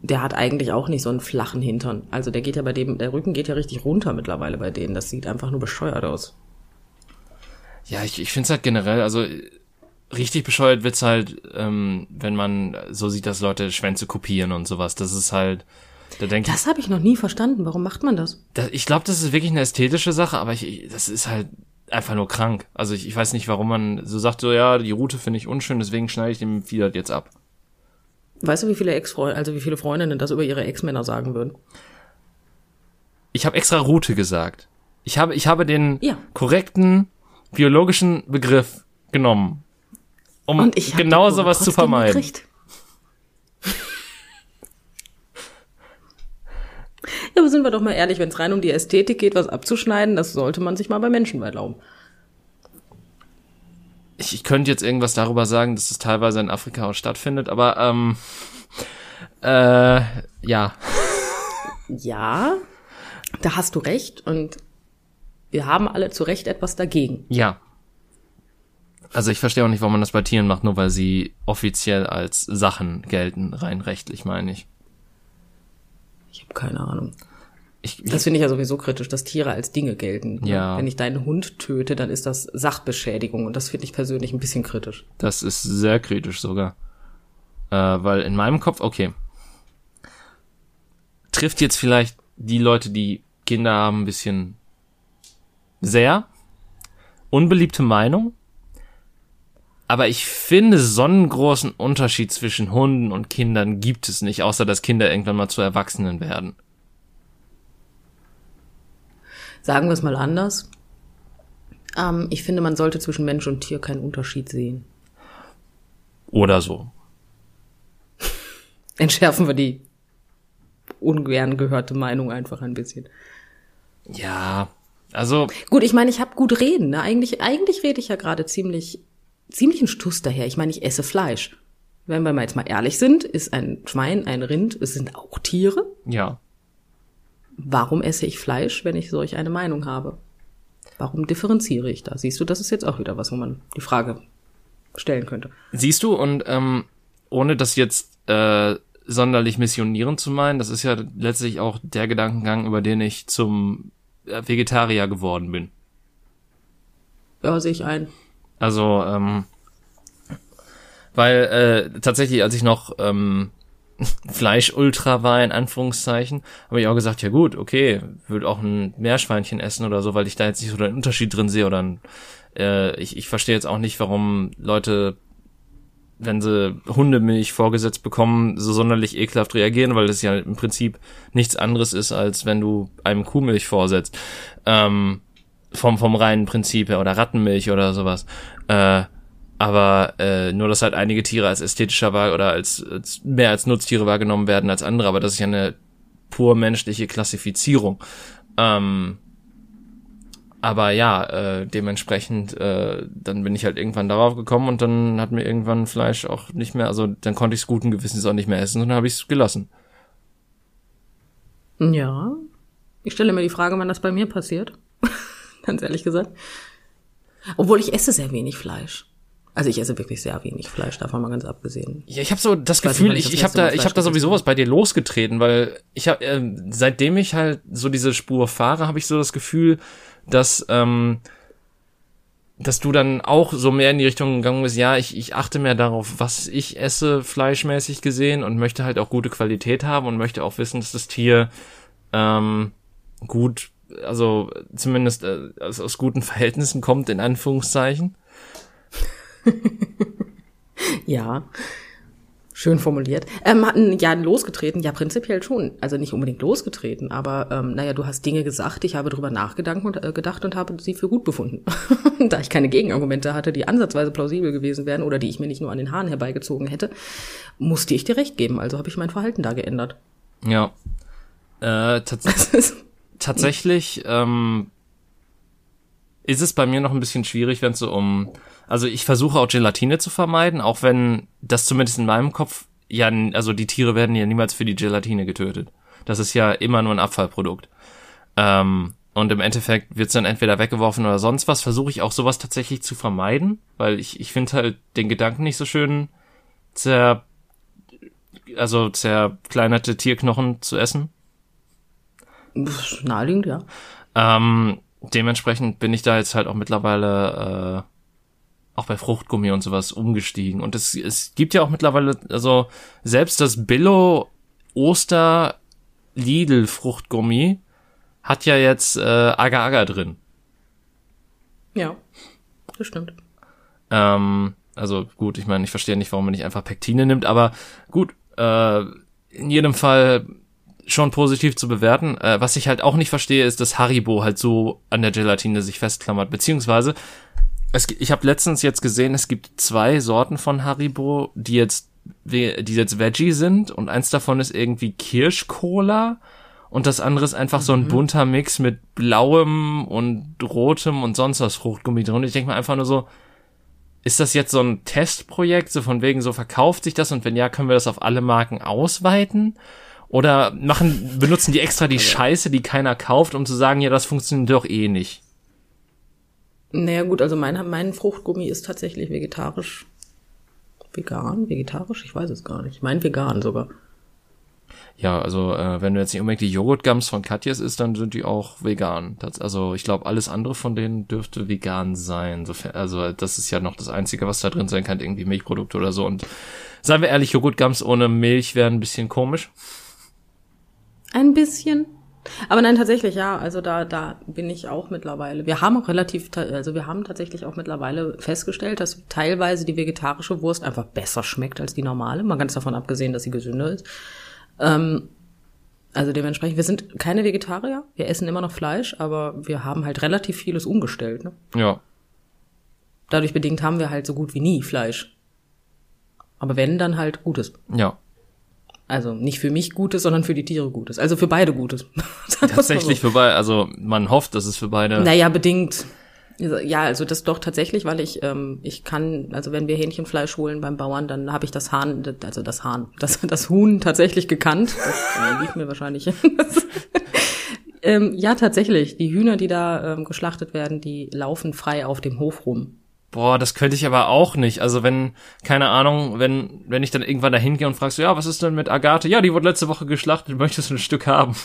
Der hat eigentlich auch nicht so einen flachen Hintern. Also der geht ja bei dem, der Rücken geht ja richtig runter mittlerweile bei denen. Das sieht einfach nur bescheuert aus. Ja, ich, ich finde es halt generell, also richtig bescheuert wird's halt, ähm, wenn man so sieht, dass Leute Schwänze kopieren und sowas. Das ist halt, da denke Das habe ich noch nie verstanden. Warum macht man das? Da, ich glaube, das ist wirklich eine ästhetische Sache, aber ich, ich, das ist halt einfach nur krank. Also ich, ich weiß nicht, warum man so sagt, so ja, die Route finde ich unschön, deswegen schneide ich dem halt jetzt ab. Weißt du, wie viele Ex-Freunde, also wie viele Freundinnen das über ihre Ex-Männer sagen würden? Ich habe extra Route gesagt. Ich habe, ich habe den Ja. korrekten biologischen Begriff genommen, um Und ich genau sowas zu vermeiden. gekriegt. Ja, aber sind wir doch mal ehrlich, wenn es rein um die Ästhetik geht, was abzuschneiden, das sollte man sich mal bei Menschen erlauben. Ich, ich könnte jetzt irgendwas darüber sagen, dass es teilweise in Afrika auch stattfindet, aber ähm, äh, ja. Ja, da hast du recht und wir haben alle zu Recht etwas dagegen. Ja. Also ich verstehe auch nicht, warum man das bei Tieren macht, nur weil sie offiziell als Sachen gelten, rein rechtlich meine ich. Ich habe keine Ahnung. Ich, Das finde ich ja sowieso kritisch, dass Tiere als Dinge gelten. ne? Ja. Wenn ich deinen Hund töte, dann ist das Sachbeschädigung und das finde ich persönlich ein bisschen kritisch. Das ist sehr kritisch sogar. Äh, weil in meinem Kopf, okay. Trifft jetzt vielleicht die Leute, die Kinder haben, ein bisschen sehr. Unbeliebte Meinung. Aber ich finde, so einen großen Unterschied zwischen Hunden und Kindern gibt es nicht, außer dass Kinder irgendwann mal zu Erwachsenen werden. Sagen wir es mal anders. Ähm, ich finde, man sollte zwischen Mensch und Tier keinen Unterschied sehen. Oder so. Entschärfen wir die ungern gehörte Meinung einfach ein bisschen. Ja, also Gut, ich meine, ich habe gut reden. Ne? Eigentlich, eigentlich rede ich ja gerade ziemlich, ziemlich einen Stuss daher. Ich meine, ich esse Fleisch. Wenn wir mal jetzt mal ehrlich sind, ist ein Schwein, ein Rind, es sind auch Tiere. ja, Warum esse ich Fleisch, wenn ich solch eine Meinung habe? Warum differenziere ich da? Siehst du, das ist jetzt auch wieder was, wo man die Frage stellen könnte. Siehst du, und ähm, ohne das jetzt äh, sonderlich missionieren zu meinen, das ist ja letztlich auch der Gedankengang, über den ich zum äh, Vegetarier geworden bin. Ja, sehe ich ein. Also, ähm, weil äh, tatsächlich, als ich noch ähm, Fleisch-Ultra war, in Anführungszeichen, habe ich auch gesagt, ja gut, okay, würde auch ein Meerschweinchen essen oder so, weil ich da jetzt nicht so den Unterschied drin sehe oder ein, äh, ich, ich verstehe jetzt auch nicht, warum Leute, wenn sie Hundemilch vorgesetzt bekommen, so sonderlich ekelhaft reagieren, weil das ja im Prinzip nichts anderes ist, als wenn du einem Kuhmilch vorsetzt. Ähm, vom, vom reinen Prinzip her oder Rattenmilch oder sowas. Äh, aber äh, nur, dass halt einige Tiere als ästhetischer wahr oder als, als mehr als Nutztiere wahrgenommen werden als andere, aber das ist ja eine pur menschliche Klassifizierung. Ähm, aber ja, äh, dementsprechend, äh, dann bin ich halt irgendwann darauf gekommen und dann hat mir irgendwann Fleisch auch nicht mehr, also dann konnte ich es guten Gewissens auch nicht mehr essen und dann habe ich es gelassen. Ja. Ich stelle mir die Frage, wann das bei mir passiert. Ganz ehrlich gesagt. Obwohl ich esse sehr wenig Fleisch. Also ich esse wirklich sehr wenig Fleisch, davon mal ganz abgesehen. Ja, ich habe so das nicht, Gefühl, wann ich ich, ich habe da, ich habe da sowieso was bei dir losgetreten, weil ich habe, äh, seitdem ich halt so diese Spur fahre, habe ich so das Gefühl, dass ähm, dass du dann auch so mehr in die Richtung gegangen bist, ja, ich, ich achte mehr darauf, was ich esse, fleischmäßig gesehen und möchte halt auch gute Qualität haben und möchte auch wissen, dass das Tier ähm, gut, also zumindest äh, aus, aus guten Verhältnissen kommt, in Anführungszeichen. Ja. Schön formuliert. Ähm, hatten ja losgetreten, ja prinzipiell schon. Also nicht unbedingt losgetreten, aber ähm, naja, du hast Dinge gesagt, ich habe drüber nachgedacht und, äh, gedacht und habe sie für gut befunden. da ich keine Gegenargumente hatte, die ansatzweise plausibel gewesen wären oder die ich mir nicht nur an den Haaren herbeigezogen hätte, musste ich dir recht geben. Also habe ich mein Verhalten da geändert. Ja. Äh, tats tatsächlich ähm, ist es bei mir noch ein bisschen schwierig, wenn es so um, also ich versuche auch Gelatine zu vermeiden, auch wenn das zumindest in meinem Kopf ja, also die Tiere werden ja niemals für die Gelatine getötet. Das ist ja immer nur ein Abfallprodukt. Ähm, und im Endeffekt wird's dann entweder weggeworfen oder sonst was. Versuche ich auch sowas tatsächlich zu vermeiden, weil ich, ich finde halt den Gedanken nicht so schön, zer, also zerkleinerte Tierknochen zu essen. Naheliegend, ja. Ähm, dementsprechend bin ich da jetzt halt auch mittlerweile äh, auch bei Fruchtgummi und sowas umgestiegen. Und es, es gibt ja auch mittlerweile, also selbst das Billo Oster Lidl Fruchtgummi hat ja jetzt äh, Agar-Agar drin. Ja, das stimmt. Ähm, also gut, ich meine, ich verstehe nicht, warum man nicht einfach Pektine nimmt, aber gut, äh, in jedem Fall schon positiv zu bewerten. Äh, was ich halt auch nicht verstehe, ist, dass Haribo halt so an der Gelatine sich festklammert, beziehungsweise es, ich habe letztens jetzt gesehen, es gibt zwei Sorten von Haribo, die jetzt die jetzt Veggie sind und eins davon ist irgendwie Kirschcola und das andere ist einfach so ein mhm. bunter Mix mit blauem und rotem und sonst was Fruchtgummi drin. Ich denke mir einfach nur so, ist das jetzt so ein Testprojekt, so von wegen so verkauft sich das und wenn ja, können wir das auf alle Marken ausweiten? Oder machen, benutzen die extra die Scheiße, die keiner kauft, um zu sagen, ja, das funktioniert doch eh nicht. Naja, gut, also mein, mein Fruchtgummi ist tatsächlich vegetarisch. Vegan? Vegetarisch? Ich weiß es gar nicht. Mein vegan sogar. Ja, also äh, wenn du jetzt nicht unbedingt die Joghurtgums von Katjes isst, dann sind die auch vegan. Das, also ich glaube, alles andere von denen dürfte vegan sein. Also das ist ja noch das Einzige, was da drin sein kann, irgendwie Milchprodukte oder so. Und seien wir ehrlich, Joghurtgums ohne Milch wären ein bisschen komisch. Ein bisschen. Aber nein, tatsächlich, ja. Also da, da bin ich auch mittlerweile. Wir haben auch relativ, also wir haben tatsächlich auch mittlerweile festgestellt, dass teilweise die vegetarische Wurst einfach besser schmeckt als die normale. Mal ganz davon abgesehen, dass sie gesünder ist. Ähm, also dementsprechend, wir sind keine Vegetarier. Wir essen immer noch Fleisch, aber wir haben halt relativ vieles umgestellt. Ne? Ja. Dadurch bedingt haben wir halt so gut wie nie Fleisch. Aber wenn, dann halt Gutes. Ja. Also nicht für mich Gutes, sondern für die Tiere Gutes. Also für beide Gutes. Tatsächlich so. für beide. Also man hofft, dass es für beide. Naja, bedingt. Ja, also das doch tatsächlich, weil ich ähm, ich kann, also wenn wir Hähnchenfleisch holen beim Bauern, dann habe ich das Hahn, also das Hahn, das das Huhn tatsächlich gekannt. Das äh, liegt mir wahrscheinlich. ähm, ja, tatsächlich. Die Hühner, die da ähm, geschlachtet werden, die laufen frei auf dem Hof rum. Boah, das könnte ich aber auch nicht. Also wenn, keine Ahnung, wenn, wenn ich dann irgendwann da hingehe und fragst, so, ja, was ist denn mit Agathe? Ja, die wurde letzte Woche geschlachtet, möchtest du ein Stück haben?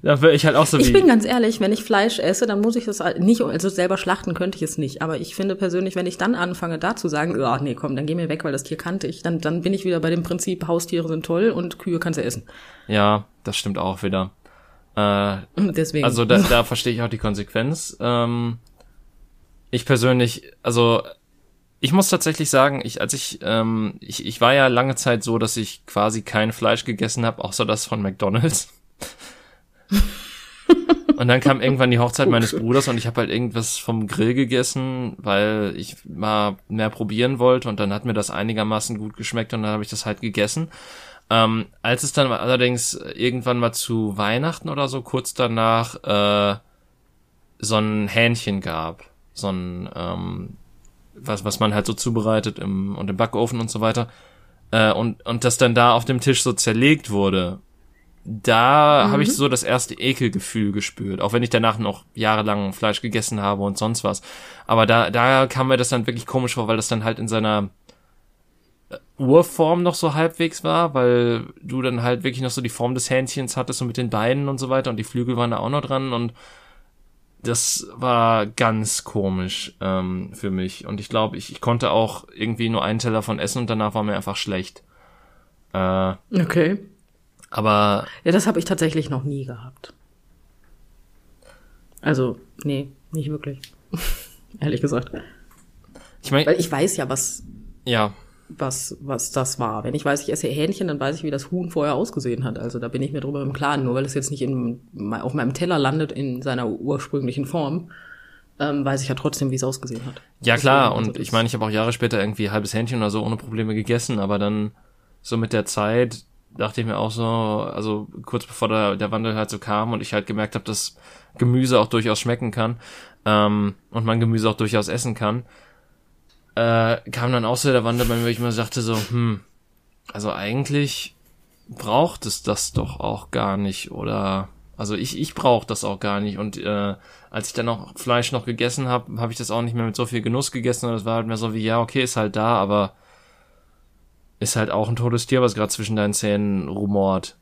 dann wäre ich halt auch so ich wie. Ich bin ganz ehrlich, wenn ich Fleisch esse, dann muss ich das nicht, also selber schlachten könnte ich es nicht. Aber ich finde persönlich, wenn ich dann anfange, da zu sagen, ja, nee, komm, dann geh mir weg, weil das Tier kannte ich, dann, dann bin ich wieder bei dem Prinzip, Haustiere sind toll und Kühe kannst du essen. Ja, das stimmt auch wieder. Äh, Deswegen. Also da, da verstehe ich auch die Konsequenz. Ähm, ich persönlich, also ich muss tatsächlich sagen, ich, als ich, ähm, ich, ich war ja lange Zeit so, dass ich quasi kein Fleisch gegessen habe, außer das von McDonalds. und dann kam irgendwann die Hochzeit meines Bruders und ich habe halt irgendwas vom Grill gegessen, weil ich mal mehr probieren wollte und dann hat mir das einigermaßen gut geschmeckt und dann habe ich das halt gegessen. Ähm, als es dann allerdings irgendwann mal zu Weihnachten oder so kurz danach äh, so ein Hähnchen gab, so ein ähm, was, was man halt so zubereitet im, und im Backofen und so weiter, äh, und, und das dann da auf dem Tisch so zerlegt wurde, da mhm. habe ich so das erste Ekelgefühl gespürt, auch wenn ich danach noch jahrelang Fleisch gegessen habe und sonst was. Aber da, da kam mir das dann wirklich komisch vor, weil das dann halt in seiner äh, Urform noch so halbwegs war, weil du dann halt wirklich noch so die Form des Hähnchens hattest und mit den Beinen und so weiter und die Flügel waren da auch noch dran und das war ganz komisch ähm, für mich. Und ich glaube, ich, ich konnte auch irgendwie nur einen Teller von essen und danach war mir einfach schlecht. Äh, okay. Aber. Ja, das habe ich tatsächlich noch nie gehabt. Also, nee, nicht wirklich. Ehrlich gesagt. Ich meine. Weil ich weiß ja, was. Ja was, was das war. Wenn ich weiß, ich esse Hähnchen, dann weiß ich, wie das Huhn vorher ausgesehen hat. Also da bin ich mir drüber im Klaren. Nur weil es jetzt nicht in, auf meinem Teller landet in seiner ursprünglichen Form, ähm, weiß ich ja trotzdem, wie es ausgesehen hat. Ja klar, und ich meine, ich habe auch Jahre später irgendwie halbes Hähnchen oder so ohne Probleme gegessen, aber dann so mit der Zeit dachte ich mir auch so, also kurz bevor der, der Wandel halt so kam und ich halt gemerkt habe, dass Gemüse auch durchaus schmecken kann ähm, und man Gemüse auch durchaus essen kann, äh, kam dann auch so der Wandel bei mir, wo ich mir sagte so, hm, also eigentlich braucht es das doch auch gar nicht oder also ich ich brauche das auch gar nicht und äh, als ich dann noch Fleisch noch gegessen habe, habe ich das auch nicht mehr mit so viel Genuss gegessen und das war halt mehr so wie ja okay ist halt da, aber ist halt auch ein totes Tier, was gerade zwischen deinen Zähnen rumort.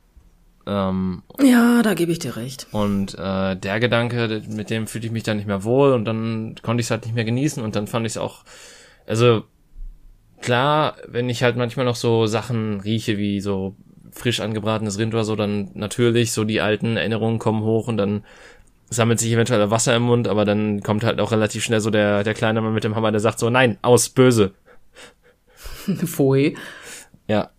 Ähm, ja, da gebe ich dir recht. und äh, der Gedanke, mit dem fühlte ich mich dann nicht mehr wohl und dann konnte ich es halt nicht mehr genießen und dann fand ich es auch, also klar, wenn ich halt manchmal noch so Sachen rieche wie so frisch angebratenes Rind oder so, dann natürlich so die alten Erinnerungen kommen hoch und dann sammelt sich eventuell Wasser im Mund, aber dann kommt halt auch relativ schnell so der, der kleine Mann mit dem Hammer, der sagt so, nein, aus, böse. Pfui. Ja.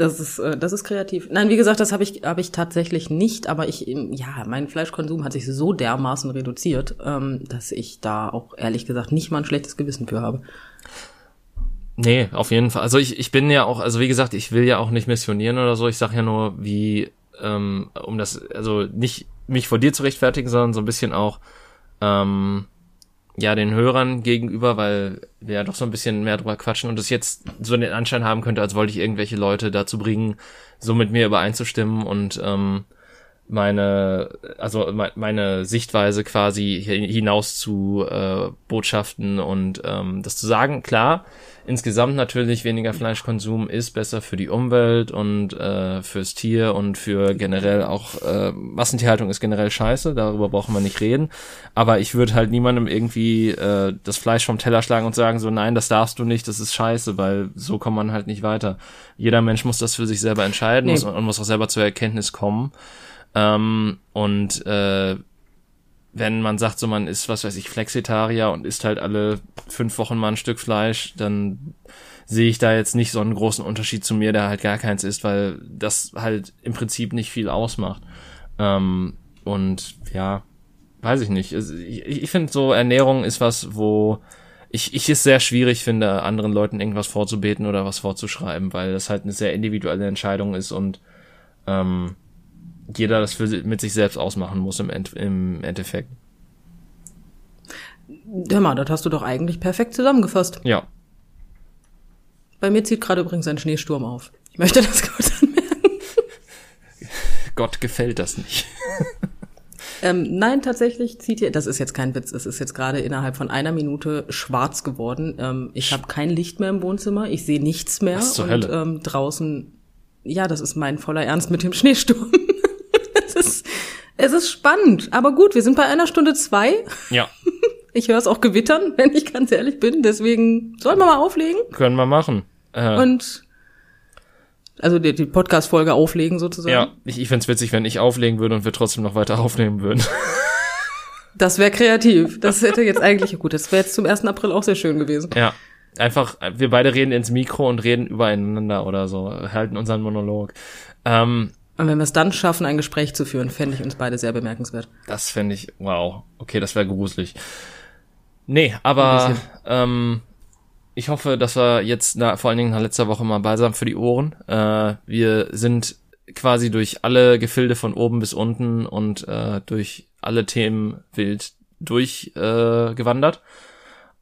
Das ist, äh, das ist kreativ. Nein, wie gesagt, das habe ich, habe ich tatsächlich nicht, aber ich, ähm, ja, mein Fleischkonsum hat sich so dermaßen reduziert, ähm, dass ich da auch ehrlich gesagt nicht mal ein schlechtes Gewissen für habe. Nee, auf jeden Fall. Also ich, ich bin ja auch, also wie gesagt, ich will ja auch nicht missionieren oder so. Ich sag ja nur, wie, ähm, um das, also nicht mich vor dir zu rechtfertigen, sondern so ein bisschen auch, ähm, ja, den Hörern gegenüber, weil wir ja doch so ein bisschen mehr drüber quatschen und es jetzt so den Anschein haben könnte, als wollte ich irgendwelche Leute dazu bringen, so mit mir übereinzustimmen und ähm, meine, also me meine Sichtweise quasi hinaus zu äh, Botschaften und ähm, das zu sagen, klar, insgesamt natürlich weniger Fleischkonsum ist besser für die Umwelt und äh, fürs Tier und für generell auch äh, Massentierhaltung ist generell scheiße, darüber brauchen wir nicht reden. Aber ich würde halt niemandem irgendwie äh, das Fleisch vom Teller schlagen und sagen, so nein, das darfst du nicht, das ist scheiße, weil so kommt man halt nicht weiter. Jeder Mensch muss das für sich selber entscheiden nee. muss, und muss auch selber zur Erkenntnis kommen. Ähm, und äh, wenn man sagt, so man ist, was weiß ich, Flexitarier und isst halt alle fünf Wochen mal ein Stück Fleisch, dann sehe ich da jetzt nicht so einen großen Unterschied zu mir, der halt gar keins ist, weil das halt im Prinzip nicht viel ausmacht. Ähm, und ja, weiß ich nicht. Ich, ich finde so Ernährung ist was, wo ich, ich es sehr schwierig finde, anderen Leuten irgendwas vorzubeten oder was vorzuschreiben, weil das halt eine sehr individuelle Entscheidung ist und ähm, jeder das für, mit sich selbst ausmachen muss im, End, im Endeffekt. Hör mal, das hast du doch eigentlich perfekt zusammengefasst. Ja. Bei mir zieht gerade übrigens ein Schneesturm auf. Ich möchte das kurz anmerken. Gott gefällt das nicht. ähm, nein, tatsächlich zieht hier, das ist jetzt kein Witz, es ist jetzt gerade innerhalb von einer Minute schwarz geworden. Ähm, ich habe kein Licht mehr im Wohnzimmer, ich sehe nichts mehr. Was zur und Hölle? Ähm, draußen, ja, das ist mein voller Ernst mit dem Schneesturm. Es, ist, spannend, aber gut, wir sind bei einer Stunde zwei. Ja. Ich höre es auch gewittern, wenn ich ganz ehrlich bin. Deswegen sollen wir mal auflegen. Können wir machen. Äh, Und also die, die Podcast-Folge auflegen sozusagen. ja, ich, ich find's witzig, wenn ich auflegen würde und wir trotzdem noch weiter aufnehmen würden. Das wäre kreativ. Das hätte jetzt eigentlich, gut, das wäre jetzt zum 1. April auch sehr schön gewesen. ja. Einfach, wir beide reden ins Mikro und reden übereinander oder so, halten unseren Monolog. Ähm, Und wenn wir es dann schaffen, ein Gespräch zu führen, fände ich uns beide sehr bemerkenswert. Das fände ich, wow. Okay, das wäre gruselig. Nee, aber ähm, ich hoffe, dass wir jetzt na, vor allen Dingen nach letzter Woche mal balsam für die Ohren. Äh, wir sind quasi durch alle Gefilde von oben bis unten und äh, durch alle Themen wild durchgewandert. Äh, gewandert.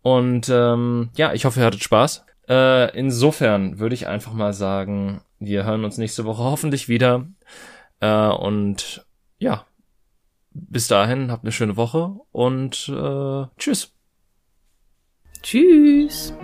und ähm, ja, ich hoffe, ihr hattet Spaß. Äh, insofern würde ich einfach mal sagen, wir hören uns nächste Woche hoffentlich wieder. Äh, und ja, bis dahin, habt eine schöne Woche und äh, tschüss. Tschüss.